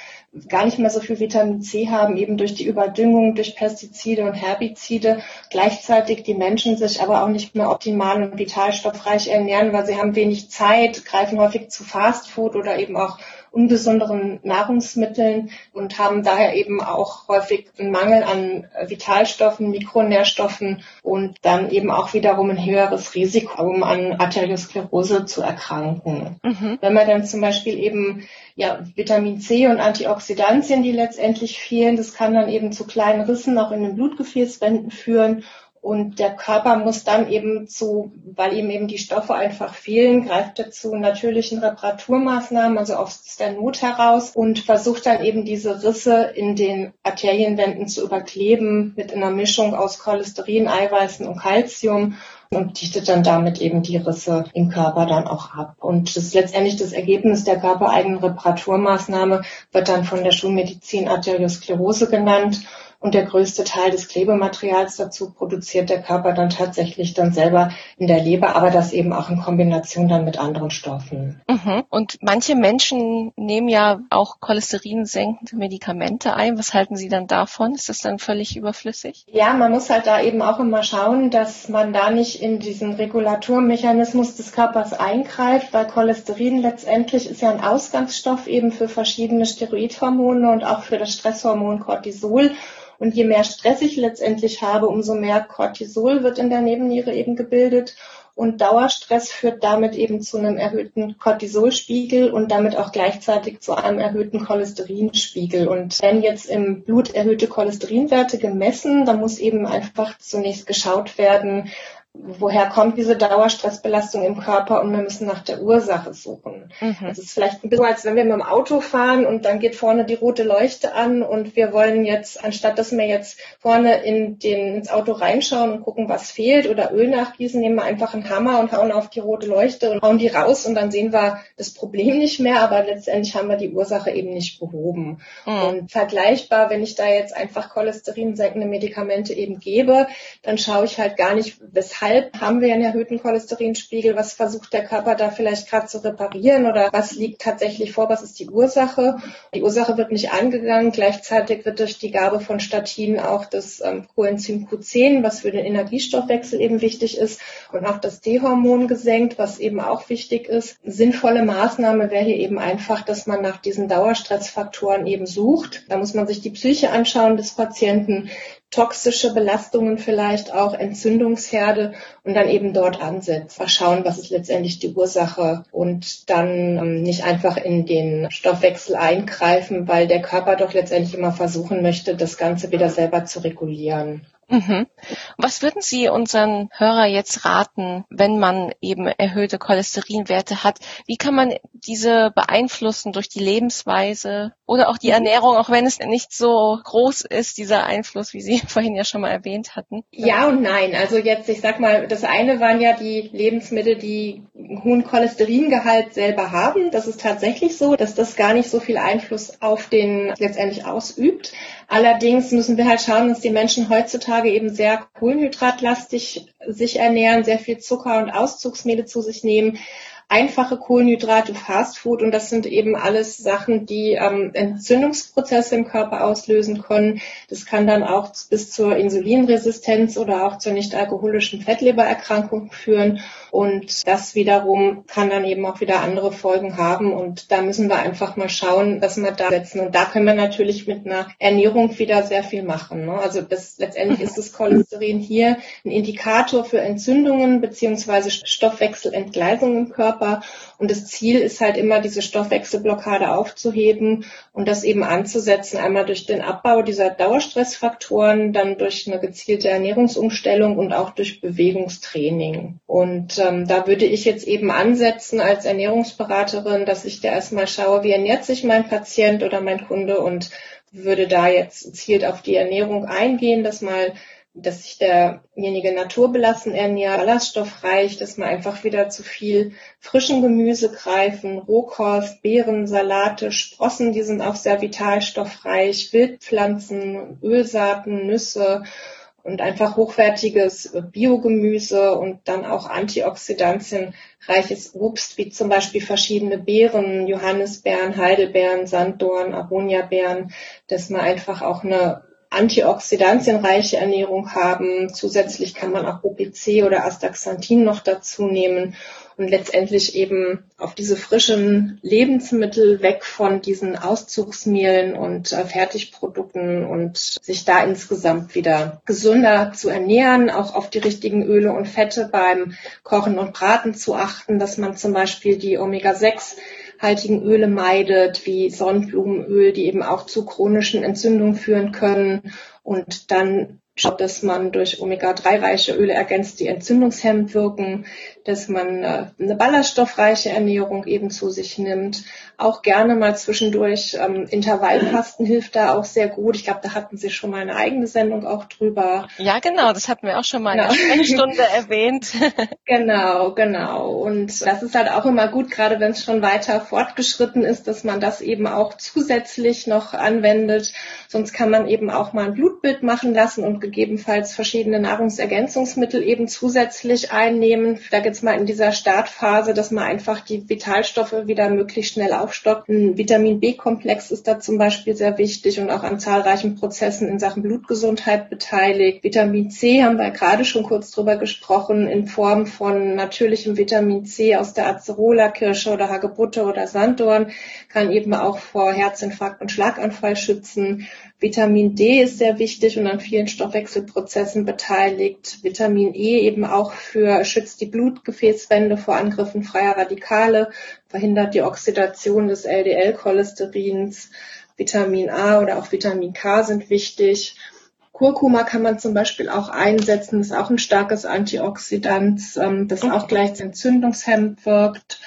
gar nicht mehr so viel Vitamin C haben, eben durch die Überdüngung, durch Pestizide und Herbizide. Gleichzeitig die Menschen sich aber auch nicht mehr optimal und vitalstoffreich ernähren, weil sie haben wenig Zeit, greifen häufig zu Fastfood oder eben auch ungesünderen Nahrungsmitteln und haben daher eben auch häufig einen Mangel an Vitalstoffen, Mikronährstoffen und dann eben auch wiederum ein höheres Risiko, um an Arteriosklerose zu erkranken. Mhm. Wenn man dann zum Beispiel eben ja, Vitamin C und Antioxidantien, die letztendlich fehlen, das kann dann eben zu kleinen Rissen auch in den Blutgefäßwänden führen und der Körper muss dann eben zu, weil ihm eben die Stoffe einfach fehlen, greift er zu natürlichen Reparaturmaßnahmen, also aus der Not heraus und versucht dann eben diese Risse in den Arterienwänden zu überkleben mit einer Mischung aus Cholesterin, Eiweißen und Calcium und dichtet dann damit eben die Risse im Körper dann auch ab. Und das ist letztendlich das Ergebnis der körpereigenen Reparaturmaßnahme, wird dann von der Schulmedizin Arteriosklerose genannt und der größte Teil des Klebematerials dazu produziert der Körper dann tatsächlich dann selber in der Leber, aber das eben auch in Kombination dann mit anderen Stoffen. Mhm. Und manche Menschen nehmen ja auch cholesterinsenkende Medikamente ein. Was halten Sie dann davon? Ist das dann völlig überflüssig? Ja, man muss halt da eben auch immer schauen, dass man da nicht in diesen Regulaturmechanismus des Körpers eingreift, weil Cholesterin letztendlich ist ja ein Ausgangsstoff eben für verschiedene Steroidhormone und auch für das Stresshormon Cortisol. Und je mehr Stress ich letztendlich habe, umso mehr Cortisol wird in der Nebenniere eben gebildet. Und Dauerstress führt damit eben zu einem erhöhten Cortisolspiegel und damit auch gleichzeitig zu einem erhöhten Cholesterinspiegel. Und wenn jetzt im Blut erhöhte Cholesterinwerte gemessen, dann muss eben einfach zunächst geschaut werden, woher kommt diese Dauerstressbelastung im Körper und wir müssen nach der Ursache suchen. Mhm. Das ist vielleicht ein bisschen, als wenn wir mit dem Auto fahren und dann geht vorne die rote Leuchte an und wir wollen jetzt, anstatt dass wir jetzt vorne in den, ins Auto reinschauen und gucken, was fehlt oder Öl nachgießen, nehmen wir einfach einen Hammer und hauen auf die rote Leuchte und hauen die raus und dann sehen wir das Problem nicht mehr, aber letztendlich haben wir die Ursache eben nicht behoben. Mhm. Und vergleichbar, wenn ich da jetzt einfach cholesterinsenkende Medikamente eben gebe, dann schaue ich halt gar nicht, weshalb weshalb haben wir einen erhöhten Cholesterinspiegel? Was versucht der Körper da vielleicht gerade zu reparieren oder was liegt tatsächlich vor? Was ist die Ursache? Die Ursache wird nicht angegangen. Gleichzeitig wird durch die Gabe von Statinen auch das ähm, Coenzym Q10, was für den Energiestoffwechsel eben wichtig ist, und auch das D-Hormon gesenkt, was eben auch wichtig ist. Sinnvolle Maßnahme wäre hier eben einfach, dass man nach diesen Dauerstressfaktoren eben sucht. Da muss man sich die Psyche anschauen des Patienten toxische Belastungen vielleicht auch, Entzündungsherde und dann eben dort ansetzt. Mal schauen, was ist letztendlich die Ursache und dann ähm, nicht einfach in den Stoffwechsel eingreifen, weil der Körper doch letztendlich immer versuchen möchte, das Ganze wieder selber zu regulieren. Mhm. Was würden Sie unseren Hörer jetzt raten, wenn man eben erhöhte Cholesterinwerte hat? Wie kann man diese beeinflussen durch die Lebensweise oder auch die mhm. Ernährung, auch wenn es nicht so groß ist, dieser Einfluss, wie Sie vorhin ja schon mal erwähnt hatten? Ja und nein. Also jetzt, ich sag mal, das eine waren ja die Lebensmittel, die hohen Cholesteringehalt selber haben. Das ist tatsächlich so, dass das gar nicht so viel Einfluss auf den letztendlich ausübt. Allerdings müssen wir halt schauen, dass die Menschen heutzutage eben sehr kohlenhydratlastig sich ernähren, sehr viel Zucker und Auszugsmehle zu sich nehmen einfache Kohlenhydrate, Fastfood und das sind eben alles Sachen, die ähm, Entzündungsprozesse im Körper auslösen können. Das kann dann auch bis zur Insulinresistenz oder auch zur nicht alkoholischen Fettlebererkrankung führen und das wiederum kann dann eben auch wieder andere Folgen haben und da müssen wir einfach mal schauen, was wir da setzen und da können wir natürlich mit einer Ernährung wieder sehr viel machen. Ne? Also das, letztendlich ist das Cholesterin hier ein Indikator für Entzündungen beziehungsweise Stoffwechselentgleisung im Körper Körper. Und das Ziel ist halt immer, diese Stoffwechselblockade aufzuheben und das eben anzusetzen, einmal durch den Abbau dieser Dauerstressfaktoren, dann durch eine gezielte Ernährungsumstellung und auch durch Bewegungstraining. Und ähm, da würde ich jetzt eben ansetzen als Ernährungsberaterin, dass ich da erstmal schaue, wie ernährt sich mein Patient oder mein Kunde und würde da jetzt gezielt auf die Ernährung eingehen, dass mal dass sich derjenige naturbelassen ernährt, ballaststoffreich, dass man einfach wieder zu viel frischen Gemüse greifen, Rohkost, Beeren, Salate, Sprossen, die sind auch sehr vitalstoffreich, Wildpflanzen, Ölsaaten, Nüsse und einfach hochwertiges Biogemüse und dann auch antioxidantienreiches Obst, wie zum Beispiel verschiedene Beeren, Johannisbeeren, Heidelbeeren, Sanddorn, Aroniabeeren, dass man einfach auch eine antioxidantienreiche Ernährung haben. Zusätzlich kann man auch OPC oder Astaxanthin noch dazu nehmen und letztendlich eben auf diese frischen Lebensmittel weg von diesen Auszugsmehlen und äh, Fertigprodukten und sich da insgesamt wieder gesünder zu ernähren, auch auf die richtigen Öle und Fette beim Kochen und Braten zu achten, dass man zum Beispiel die Omega-6 haltigen Öle meidet, wie Sonnenblumenöl, die eben auch zu chronischen Entzündungen führen können. Und dann dass man durch Omega-3-reiche Öle ergänzt, die entzündungshemmend wirken, dass man äh, eine ballaststoffreiche Ernährung eben zu sich nimmt. Auch gerne mal zwischendurch ähm, Intervallfasten hilft da auch sehr gut. Ich glaube, da hatten Sie schon mal eine eigene Sendung auch drüber. Ja, genau, das hatten wir auch schon mal genau. in der Stunde erwähnt. genau, genau. Und das ist halt auch immer gut, gerade wenn es schon weiter fortgeschritten ist, dass man das eben auch zusätzlich noch anwendet. Sonst kann man eben auch mal ein Blutbild machen lassen und gegebenenfalls verschiedene Nahrungsergänzungsmittel eben zusätzlich einnehmen. Da geht's mal in dieser Startphase, dass man einfach die Vitalstoffe wieder möglichst schnell aufstockt. Ein Vitamin B-Komplex ist da zum Beispiel sehr wichtig und auch an zahlreichen Prozessen in Sachen Blutgesundheit beteiligt. Vitamin C haben wir gerade schon kurz drüber gesprochen, in Form von natürlichem Vitamin C aus der Acerola-Kirsche oder Hagebutte oder Sanddorn, kann eben auch vor Herzinfarkt und Schlaganfall schützen. Vitamin D ist sehr wichtig und an vielen Stoffwechselprozessen beteiligt. Vitamin E eben auch für schützt die Blutgefäßwände vor Angriffen freier Radikale, verhindert die Oxidation des LDL-Cholesterins. Vitamin A oder auch Vitamin K sind wichtig. Kurkuma kann man zum Beispiel auch einsetzen, ist auch ein starkes Antioxidant, ähm, das auch gleich entzündungshemmend wirkt.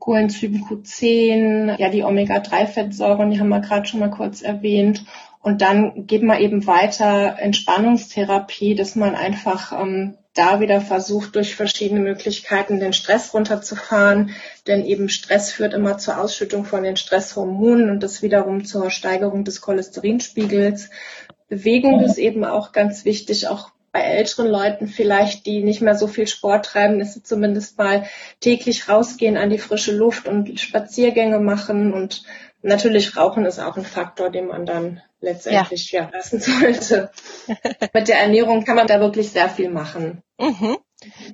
Coenzym Q10, ja die Omega-3-Fettsäuren, die haben wir gerade schon mal kurz erwähnt. Und dann geht man eben weiter Entspannungstherapie, dass man einfach ähm, da wieder versucht, durch verschiedene Möglichkeiten den Stress runterzufahren. Denn eben Stress führt immer zur Ausschüttung von den Stresshormonen und das wiederum zur Steigerung des Cholesterinspiegels. Bewegung ist eben auch ganz wichtig, auch bei älteren Leuten vielleicht, die nicht mehr so viel Sport treiben, ist sie zumindest mal täglich rausgehen an die frische Luft und Spaziergänge machen und natürlich Rauchen ist auch ein Faktor, den man dann letztendlich ja, ja lassen sollte. Mit der Ernährung kann man da wirklich sehr viel machen. Mhm.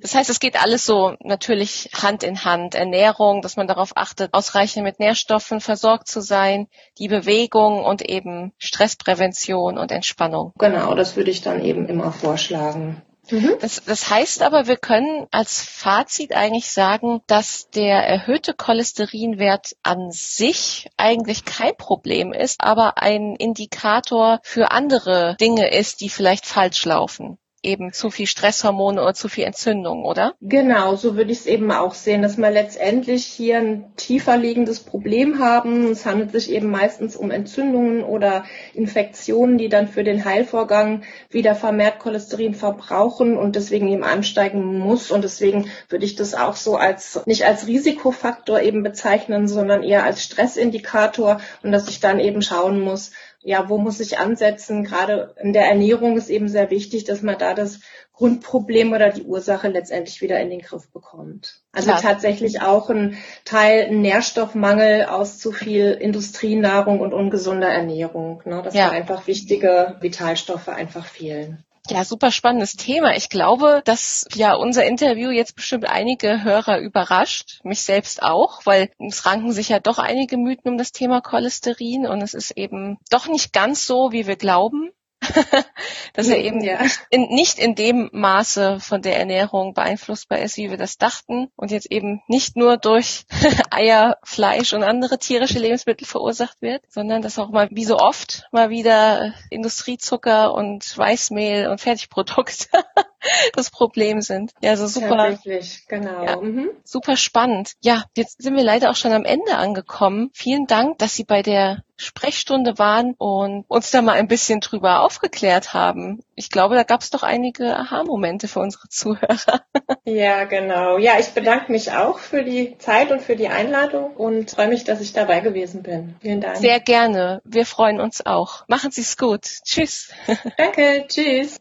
Das heißt, es geht alles so natürlich Hand in Hand. Ernährung, dass man darauf achtet, ausreichend mit Nährstoffen versorgt zu sein, die Bewegung und eben Stressprävention und Entspannung. Genau, das würde ich dann eben immer vorschlagen. Mhm. Das, das heißt aber, wir können als Fazit eigentlich sagen, dass der erhöhte Cholesterinwert an sich eigentlich kein Problem ist, aber ein Indikator für andere Dinge ist, die vielleicht falsch laufen eben zu viel Stresshormone oder zu viel Entzündung, oder? Genau, so würde ich es eben auch sehen, dass wir letztendlich hier ein tiefer liegendes Problem haben. Es handelt sich eben meistens um Entzündungen oder Infektionen, die dann für den Heilvorgang wieder vermehrt Cholesterin verbrauchen und deswegen eben ansteigen muss. Und deswegen würde ich das auch so als nicht als Risikofaktor eben bezeichnen, sondern eher als Stressindikator und dass ich dann eben schauen muss, ja, wo muss ich ansetzen? Gerade in der Ernährung ist eben sehr wichtig, dass man da das Grundproblem oder die Ursache letztendlich wieder in den Griff bekommt. Also Klar. tatsächlich auch ein Teil Nährstoffmangel aus zu viel Industrienahrung und ungesunder Ernährung, ne, dass ja. da einfach wichtige Vitalstoffe einfach fehlen. Ja, super spannendes Thema. Ich glaube, dass ja unser Interview jetzt bestimmt einige Hörer überrascht, mich selbst auch, weil es ranken sich ja doch einige Mythen um das Thema Cholesterin und es ist eben doch nicht ganz so, wie wir glauben. dass er eben ja. in, nicht in dem Maße von der Ernährung beeinflussbar ist, wie wir das dachten und jetzt eben nicht nur durch Eier, Fleisch und andere tierische Lebensmittel verursacht wird, sondern dass auch mal wie so oft mal wieder Industriezucker und Weißmehl und Fertigprodukte das Problem sind. Ja, also super. Tatsächlich, genau. Ja, mhm. Super spannend. Ja, jetzt sind wir leider auch schon am Ende angekommen. Vielen Dank, dass Sie bei der Sprechstunde waren und uns da mal ein bisschen drüber aufgeklärt haben. Ich glaube, da gab es doch einige Aha-Momente für unsere Zuhörer. Ja, genau. Ja, ich bedanke mich auch für die Zeit und für die Einladung und freue mich, dass ich dabei gewesen bin. Vielen Dank. Sehr gerne. Wir freuen uns auch. Machen Sie es gut. Tschüss. Danke. Tschüss.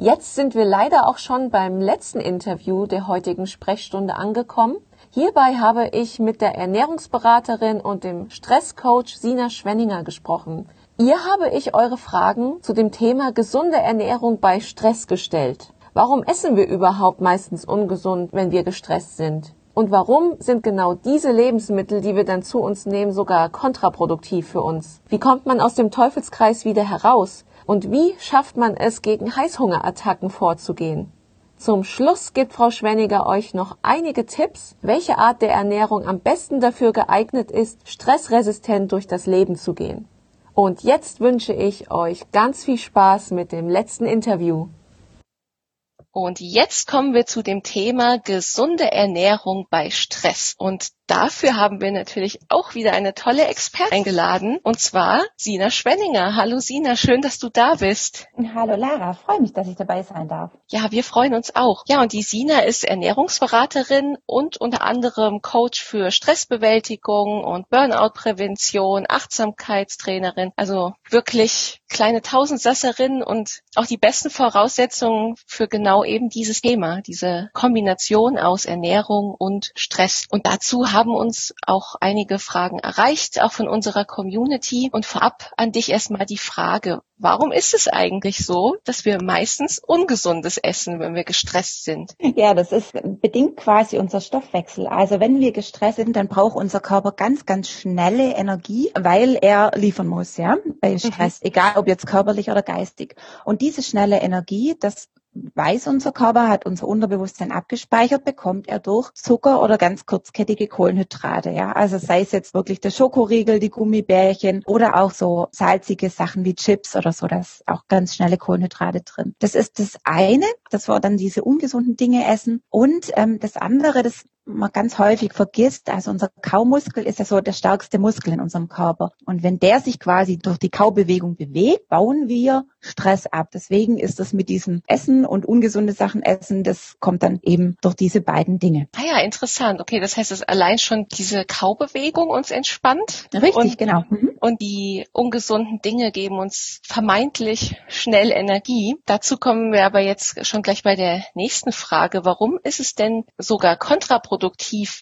Jetzt sind wir leider auch schon beim letzten Interview der heutigen Sprechstunde angekommen. Hierbei habe ich mit der Ernährungsberaterin und dem Stresscoach Sina Schwenninger gesprochen. Ihr habe ich eure Fragen zu dem Thema gesunde Ernährung bei Stress gestellt. Warum essen wir überhaupt meistens ungesund, wenn wir gestresst sind? Und warum sind genau diese Lebensmittel, die wir dann zu uns nehmen, sogar kontraproduktiv für uns? Wie kommt man aus dem Teufelskreis wieder heraus? Und wie schafft man es, gegen Heißhungerattacken vorzugehen? Zum Schluss gibt Frau Schwenniger euch noch einige Tipps, welche Art der Ernährung am besten dafür geeignet ist, stressresistent durch das Leben zu gehen. Und jetzt wünsche ich euch ganz viel Spaß mit dem letzten Interview. Und jetzt kommen wir zu dem Thema gesunde Ernährung bei Stress. Und dafür haben wir natürlich auch wieder eine tolle Expertin eingeladen, und zwar Sina Schwenninger. Hallo Sina, schön, dass du da bist. Hallo Lara, freue mich, dass ich dabei sein darf. Ja, wir freuen uns auch. Ja, und die Sina ist Ernährungsberaterin und unter anderem Coach für Stressbewältigung und Burnout-Prävention, Achtsamkeitstrainerin. Also wirklich kleine Tausendsasserin und auch die besten Voraussetzungen für genau eben dieses Thema, diese Kombination aus Ernährung und Stress. Und dazu haben uns auch einige Fragen erreicht, auch von unserer Community. Und vorab an dich erstmal die Frage, Warum ist es eigentlich so, dass wir meistens ungesundes essen, wenn wir gestresst sind? Ja, das ist bedingt quasi unser Stoffwechsel. Also wenn wir gestresst sind, dann braucht unser Körper ganz, ganz schnelle Energie, weil er liefern muss, ja, bei mhm. Stress, mhm. egal ob jetzt körperlich oder geistig. Und diese schnelle Energie, das weiß unser Körper, hat unser Unterbewusstsein abgespeichert, bekommt er durch Zucker oder ganz kurzkettige Kohlenhydrate. Ja, also sei es jetzt wirklich der Schokoriegel, die Gummibärchen oder auch so salzige Sachen wie Chips oder so, da ist auch ganz schnelle Kohlenhydrate drin. Das ist das eine, dass wir dann diese ungesunden Dinge essen. Und ähm, das andere, das man ganz häufig vergisst, also unser Kaumuskel ist ja so der stärkste Muskel in unserem Körper. Und wenn der sich quasi durch die Kaubewegung bewegt, bauen wir Stress ab. Deswegen ist das mit diesem Essen und ungesunde Sachen essen, das kommt dann eben durch diese beiden Dinge. Ah ja, interessant. Okay, das heißt, dass allein schon diese Kaubewegung uns entspannt. Richtig, und, genau. Mhm. Und die ungesunden Dinge geben uns vermeintlich schnell Energie. Dazu kommen wir aber jetzt schon gleich bei der nächsten Frage. Warum ist es denn sogar kontraproduktiv,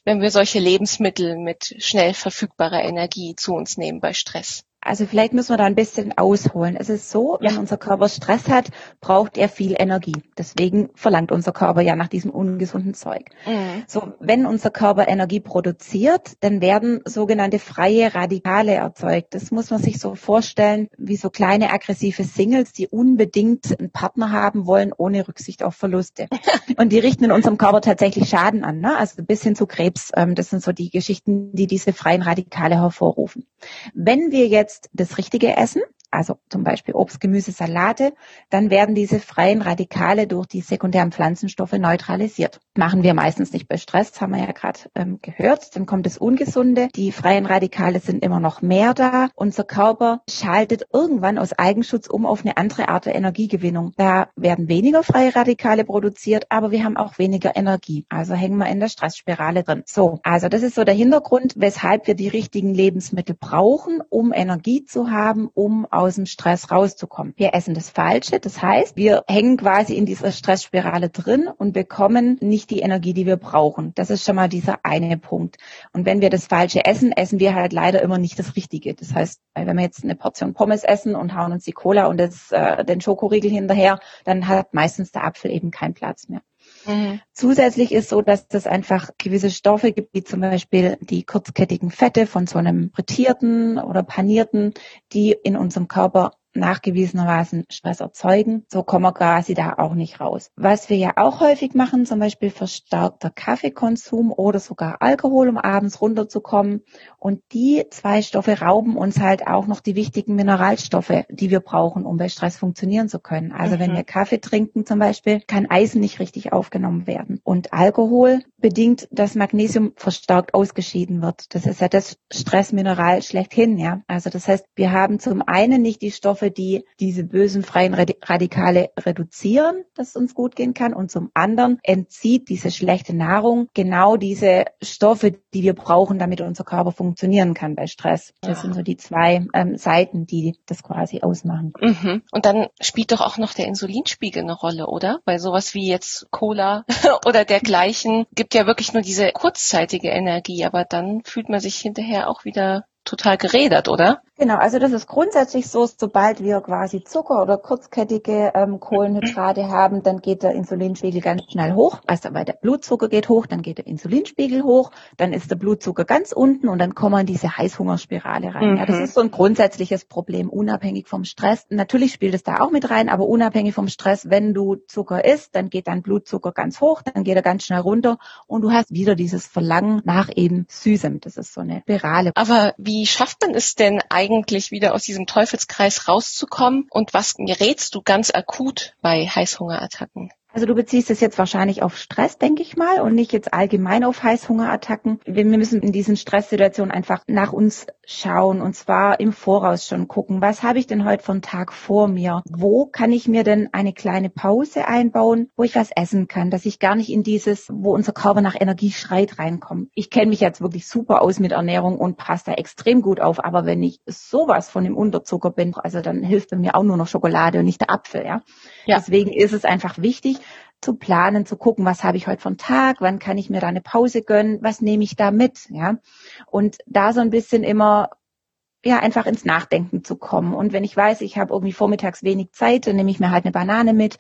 wenn wir solche Lebensmittel mit schnell verfügbarer Energie zu uns nehmen bei Stress? Also vielleicht müssen wir da ein bisschen ausholen. Es ist so, wenn unser Körper Stress hat, braucht er viel Energie. Deswegen verlangt unser Körper ja nach diesem ungesunden Zeug. Mhm. So, wenn unser Körper Energie produziert, dann werden sogenannte freie Radikale erzeugt. Das muss man sich so vorstellen, wie so kleine aggressive Singles, die unbedingt einen Partner haben wollen, ohne Rücksicht auf Verluste. Und die richten in unserem Körper tatsächlich Schaden an, ne? also bis hin zu Krebs. Ähm, das sind so die Geschichten, die diese freien Radikale hervorrufen. Wenn wir jetzt jetzt das richtige Essen, also zum Beispiel Obst, Gemüse, Salate, dann werden diese freien Radikale durch die sekundären Pflanzenstoffe neutralisiert. Machen wir meistens nicht bei Stress, haben wir ja gerade ähm, gehört. Dann kommt das Ungesunde. Die freien Radikale sind immer noch mehr da. Unser Körper schaltet irgendwann aus Eigenschutz um auf eine andere Art der Energiegewinnung. Da werden weniger freie Radikale produziert, aber wir haben auch weniger Energie. Also hängen wir in der Stressspirale drin. So, also das ist so der Hintergrund, weshalb wir die richtigen Lebensmittel brauchen, um Energie zu haben, um aus dem Stress rauszukommen. Wir essen das Falsche, das heißt, wir hängen quasi in dieser Stressspirale drin und bekommen nicht die Energie, die wir brauchen. Das ist schon mal dieser eine Punkt. Und wenn wir das Falsche essen, essen wir halt leider immer nicht das Richtige. Das heißt, wenn wir jetzt eine Portion Pommes essen und hauen uns die Cola und das, äh, den Schokoriegel hinterher, dann hat meistens der Apfel eben keinen Platz mehr. Mhm. Zusätzlich ist so, dass es einfach gewisse Stoffe gibt, wie zum Beispiel die kurzkettigen Fette von so einem frittierten oder panierten, die in unserem Körper nachgewiesenermaßen Stress erzeugen. So kommen wir quasi da auch nicht raus. Was wir ja auch häufig machen, zum Beispiel verstärkter Kaffeekonsum oder sogar Alkohol, um abends runterzukommen. Und die zwei Stoffe rauben uns halt auch noch die wichtigen Mineralstoffe, die wir brauchen, um bei Stress funktionieren zu können. Also mhm. wenn wir Kaffee trinken zum Beispiel, kann Eisen nicht richtig aufgenommen werden. Und Alkohol bedingt, dass Magnesium verstärkt ausgeschieden wird. Das ist ja das Stressmineral schlechthin, ja. Also das heißt, wir haben zum einen nicht die Stoffe, Stoffe, die diese bösen freien Radikale reduzieren, dass es uns gut gehen kann. Und zum anderen entzieht diese schlechte Nahrung genau diese Stoffe, die wir brauchen, damit unser Körper funktionieren kann bei Stress. Das sind so die zwei ähm, Seiten, die das quasi ausmachen. Mhm. Und dann spielt doch auch noch der Insulinspiegel eine Rolle, oder? Weil sowas wie jetzt Cola oder dergleichen gibt ja wirklich nur diese kurzzeitige Energie, aber dann fühlt man sich hinterher auch wieder total gerädert, oder? Genau, also das ist grundsätzlich so, sobald wir quasi Zucker oder kurzkettige ähm, Kohlenhydrate haben, dann geht der Insulinspiegel ganz schnell hoch. Also weil der Blutzucker geht hoch, dann geht der Insulinspiegel hoch, dann ist der Blutzucker ganz unten und dann kommen wir in diese Heißhungerspirale rein. Mhm. Ja, das mhm. ist so ein grundsätzliches Problem, unabhängig vom Stress. Natürlich spielt es da auch mit rein, aber unabhängig vom Stress, wenn du Zucker isst, dann geht dein Blutzucker ganz hoch, dann geht er ganz schnell runter und du hast wieder dieses Verlangen nach eben Süßem. Das ist so eine Spirale. Aber wie schafft man es denn eigentlich wieder aus diesem Teufelskreis rauszukommen? Und was rätst du ganz akut bei Heißhungerattacken? Also du beziehst es jetzt wahrscheinlich auf Stress, denke ich mal, und nicht jetzt allgemein auf Heißhungerattacken. Wir müssen in diesen Stresssituationen einfach nach uns schauen und zwar im Voraus schon gucken, was habe ich denn heute von Tag vor mir? Wo kann ich mir denn eine kleine Pause einbauen, wo ich was essen kann, dass ich gar nicht in dieses, wo unser Körper nach Energie schreit, reinkomme. Ich kenne mich jetzt wirklich super aus mit Ernährung und passe da extrem gut auf, aber wenn ich sowas von dem Unterzucker bin, also dann hilft bei mir auch nur noch Schokolade und nicht der Apfel, ja. ja. Deswegen ist es einfach wichtig, zu planen, zu gucken, was habe ich heute vom Tag, wann kann ich mir da eine Pause gönnen, was nehme ich da mit, ja. Und da so ein bisschen immer ja, einfach ins Nachdenken zu kommen. Und wenn ich weiß, ich habe irgendwie vormittags wenig Zeit, dann nehme ich mir halt eine Banane mit.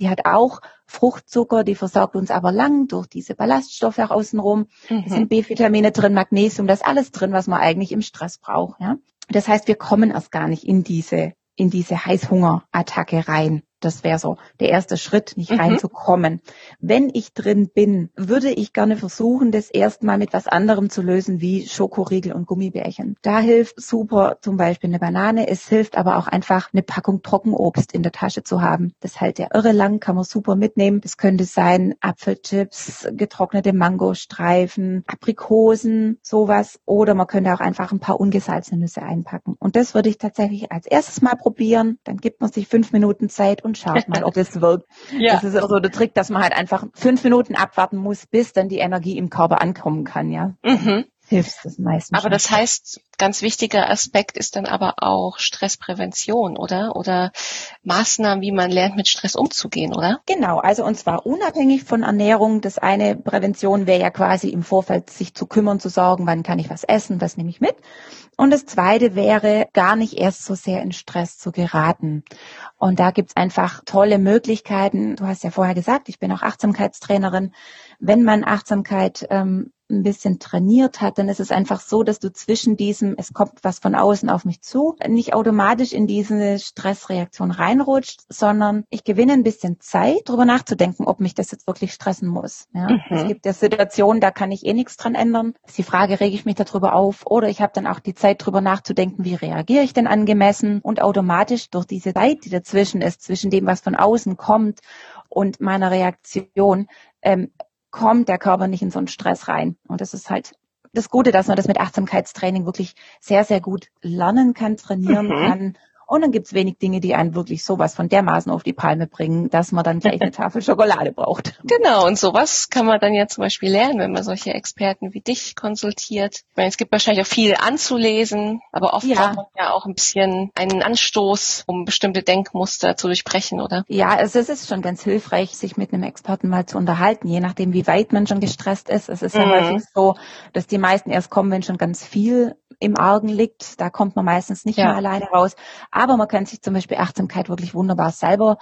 Die hat auch Fruchtzucker, die versorgt uns aber lang durch diese Ballaststoffe auch außenrum. Mhm. Es sind B-Vitamine drin, Magnesium, das ist alles drin, was man eigentlich im Stress braucht. Ja? Das heißt, wir kommen erst gar nicht in diese, in diese Heißhungerattacke rein. Das wäre so der erste Schritt, nicht mhm. reinzukommen. Wenn ich drin bin, würde ich gerne versuchen, das erstmal mit was anderem zu lösen, wie Schokoriegel und Gummibärchen. Da hilft super zum Beispiel eine Banane. Es hilft aber auch einfach eine Packung Trockenobst in der Tasche zu haben. Das hält ja irre lang, kann man super mitnehmen. Das könnte sein Apfelchips, getrocknete Mangostreifen, Aprikosen, sowas. Oder man könnte auch einfach ein paar ungesalzene Nüsse einpacken. Und das würde ich tatsächlich als erstes mal probieren. Dann gibt man sich fünf Minuten Zeit und schaut mal, ob es wirkt. ja. Das ist auch so der Trick, dass man halt einfach fünf Minuten abwarten muss, bis dann die Energie im Körper ankommen kann, ja. Mhm hilft es meistens. Aber das heißt, ganz wichtiger Aspekt ist dann aber auch Stressprävention, oder? Oder Maßnahmen, wie man lernt, mit Stress umzugehen, oder? Genau, also und zwar unabhängig von Ernährung. Das eine Prävention wäre ja quasi im Vorfeld sich zu kümmern, zu sorgen, wann kann ich was essen, was nehme ich mit. Und das zweite wäre, gar nicht erst so sehr in Stress zu geraten. Und da gibt's einfach tolle Möglichkeiten. Du hast ja vorher gesagt, ich bin auch Achtsamkeitstrainerin. Wenn man Achtsamkeit ähm, ein bisschen trainiert hat, dann ist es einfach so, dass du zwischen diesem, es kommt was von außen auf mich zu, nicht automatisch in diese Stressreaktion reinrutscht, sondern ich gewinne ein bisschen Zeit, darüber nachzudenken, ob mich das jetzt wirklich stressen muss. Ja? Mhm. Es gibt ja Situationen, da kann ich eh nichts dran ändern. ist die Frage, rege ich mich darüber auf oder ich habe dann auch die Zeit, darüber nachzudenken, wie reagiere ich denn angemessen und automatisch durch diese Zeit, die dazwischen ist, zwischen dem, was von außen kommt und meiner Reaktion, ähm, kommt der Körper nicht in so einen Stress rein. Und das ist halt das Gute, dass man das mit Achtsamkeitstraining wirklich sehr, sehr gut lernen kann, trainieren mhm. kann und dann gibt's wenig Dinge, die einen wirklich sowas von dermaßen auf die Palme bringen, dass man dann gleich eine Tafel Schokolade braucht. Genau, und sowas kann man dann ja zum Beispiel lernen, wenn man solche Experten wie dich konsultiert. Ich meine, es gibt wahrscheinlich auch viel anzulesen, aber oft ja. braucht man ja auch ein bisschen einen Anstoß, um bestimmte Denkmuster zu durchbrechen, oder? Ja, also es ist schon ganz hilfreich, sich mit einem Experten mal zu unterhalten, je nachdem, wie weit man schon gestresst ist. Es ist mhm. ja häufig so, dass die meisten erst kommen, wenn schon ganz viel im Argen liegt. Da kommt man meistens nicht ja. mehr alleine raus. Aber man kann sich zum Beispiel Achtsamkeit wirklich wunderbar selber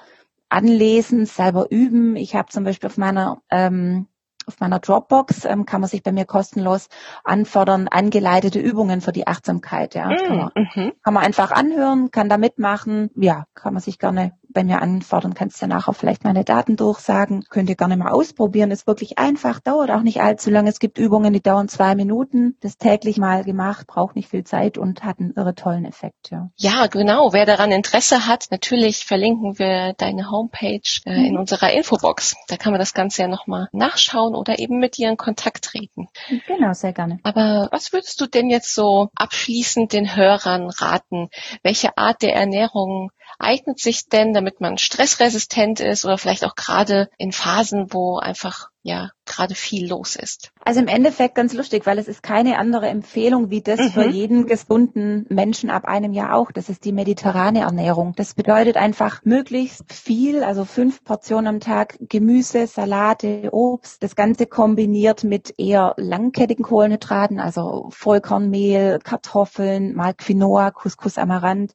anlesen, selber üben. Ich habe zum Beispiel auf meiner ähm, auf meiner Dropbox ähm, kann man sich bei mir kostenlos anfordern, angeleitete Übungen für die Achtsamkeit. Ja, mm, kann, man, mhm. kann man einfach anhören, kann da mitmachen. Ja, kann man sich gerne bei mir anfordern, kannst ja nachher vielleicht meine Daten durchsagen. Könnt ihr gerne mal ausprobieren. Ist wirklich einfach, dauert auch nicht allzu lange. Es gibt Übungen, die dauern zwei Minuten. Das täglich mal gemacht, braucht nicht viel Zeit und hat einen irre tollen Effekt. Ja, ja genau. Wer daran Interesse hat, natürlich verlinken wir deine Homepage äh, mhm. in unserer Infobox. Da kann man das Ganze ja nochmal nachschauen oder eben mit dir in Kontakt treten. Genau, sehr gerne. Aber was würdest du denn jetzt so abschließend den Hörern raten? Welche Art der Ernährung eignet sich denn, damit man stressresistent ist oder vielleicht auch gerade in Phasen, wo einfach ja gerade viel los ist. Also im Endeffekt ganz lustig, weil es ist keine andere Empfehlung wie das mhm. für jeden gesunden Menschen ab einem Jahr auch. Das ist die mediterrane Ernährung. Das bedeutet einfach möglichst viel, also fünf Portionen am Tag Gemüse, Salate, Obst. Das Ganze kombiniert mit eher langkettigen Kohlenhydraten, also Vollkornmehl, Kartoffeln, mal Quinoa, Couscous Amaranth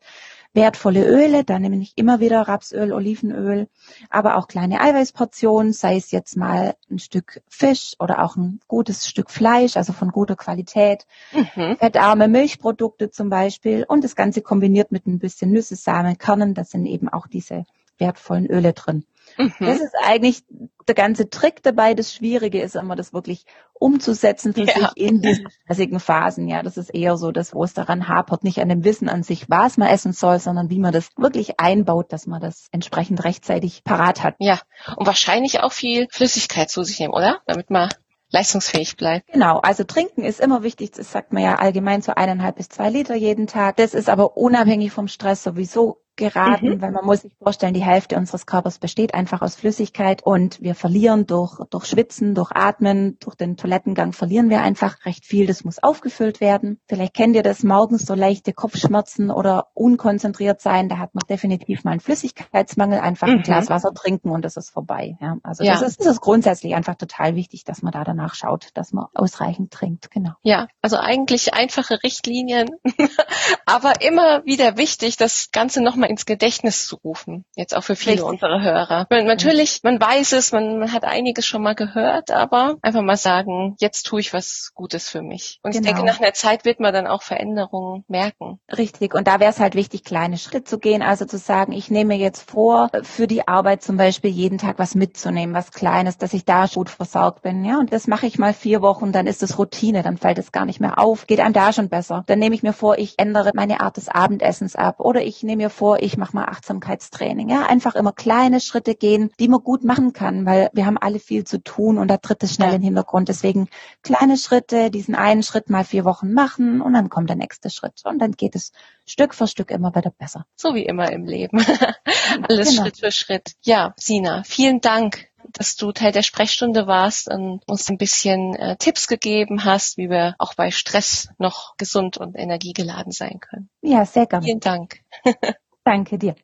wertvolle Öle, da nehme ich immer wieder Rapsöl, Olivenöl, aber auch kleine Eiweißportionen, sei es jetzt mal ein Stück Fisch oder auch ein gutes Stück Fleisch, also von guter Qualität, mhm. fettarme Milchprodukte zum Beispiel und das Ganze kombiniert mit ein bisschen Nüsse, Samen, Kernen, da sind eben auch diese wertvollen Öle drin. Mhm. Das ist eigentlich der ganze Trick dabei. Das Schwierige ist immer, das wirklich umzusetzen für ja. sich in diesen stressigen Phasen. Ja, das ist eher so, dass wo es daran hapert, nicht an dem Wissen an sich, was man essen soll, sondern wie man das wirklich einbaut, dass man das entsprechend rechtzeitig parat hat. Ja, und wahrscheinlich auch viel Flüssigkeit zu sich nehmen, oder? Damit man leistungsfähig bleibt. Genau, also trinken ist immer wichtig, das sagt man ja allgemein so eineinhalb bis zwei Liter jeden Tag. Das ist aber unabhängig vom Stress sowieso geraten, mhm. weil man muss sich vorstellen, die Hälfte unseres Körpers besteht einfach aus Flüssigkeit und wir verlieren durch, durch Schwitzen, durch Atmen, durch den Toilettengang verlieren wir einfach recht viel. Das muss aufgefüllt werden. Vielleicht kennt ihr das morgens so leichte Kopfschmerzen oder unkonzentriert sein. Da hat man definitiv mal einen Flüssigkeitsmangel. Einfach mhm. ein Glas Wasser trinken und das ist vorbei. Ja, also ja. Das, ist, das ist grundsätzlich einfach total wichtig, dass man da danach schaut, dass man ausreichend trinkt. Genau. Ja, also eigentlich einfache Richtlinien, aber immer wieder wichtig, das Ganze nochmal nochmal ins Gedächtnis zu rufen. Jetzt auch für viele Richtig. unserer Hörer. Man, natürlich, man weiß es, man, man, hat einiges schon mal gehört, aber einfach mal sagen, jetzt tue ich was Gutes für mich. Und genau. ich denke, genau. nach einer Zeit wird man dann auch Veränderungen merken. Richtig. Und da wäre es halt wichtig, kleine Schritte zu gehen. Also zu sagen, ich nehme jetzt vor, für die Arbeit zum Beispiel jeden Tag was mitzunehmen, was Kleines, dass ich da gut versorgt bin. Ja, und das mache ich mal vier Wochen, dann ist es Routine, dann fällt es gar nicht mehr auf, geht einem da schon besser. Dann nehme ich mir vor, ich ändere meine Art des Abendessens ab oder ich nehme mir vor, ich mache mal Achtsamkeitstraining. Ja, einfach immer kleine Schritte gehen, die man gut machen kann, weil wir haben alle viel zu tun und da tritt es schnell in den Hintergrund. Deswegen kleine Schritte, diesen einen Schritt mal vier Wochen machen und dann kommt der nächste Schritt und dann geht es Stück für Stück immer wieder besser. So wie immer im Leben. Alles genau. Schritt für Schritt. Ja, Sina, vielen Dank dass du Teil der Sprechstunde warst und uns ein bisschen äh, Tipps gegeben hast, wie wir auch bei Stress noch gesund und energiegeladen sein können. Ja, sehr gerne. Vielen Dank. Danke dir.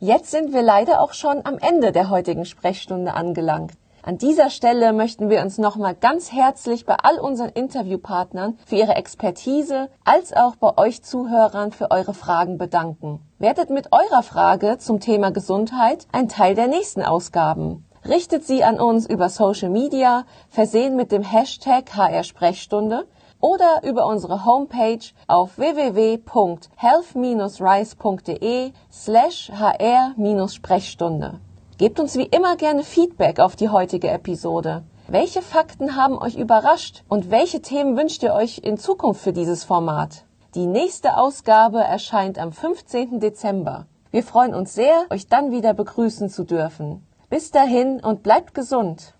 Jetzt sind wir leider auch schon am Ende der heutigen Sprechstunde angelangt. An dieser Stelle möchten wir uns nochmal ganz herzlich bei all unseren Interviewpartnern für ihre Expertise als auch bei euch Zuhörern für eure Fragen bedanken. Werdet mit eurer Frage zum Thema Gesundheit ein Teil der nächsten Ausgaben. Richtet sie an uns über Social Media, versehen mit dem Hashtag HR Sprechstunde oder über unsere Homepage auf www.health-rise.de slash hr-sprechstunde. Gebt uns wie immer gerne Feedback auf die heutige Episode. Welche Fakten haben euch überrascht und welche Themen wünscht ihr euch in Zukunft für dieses Format? Die nächste Ausgabe erscheint am 15. Dezember. Wir freuen uns sehr, euch dann wieder begrüßen zu dürfen. Bis dahin und bleibt gesund.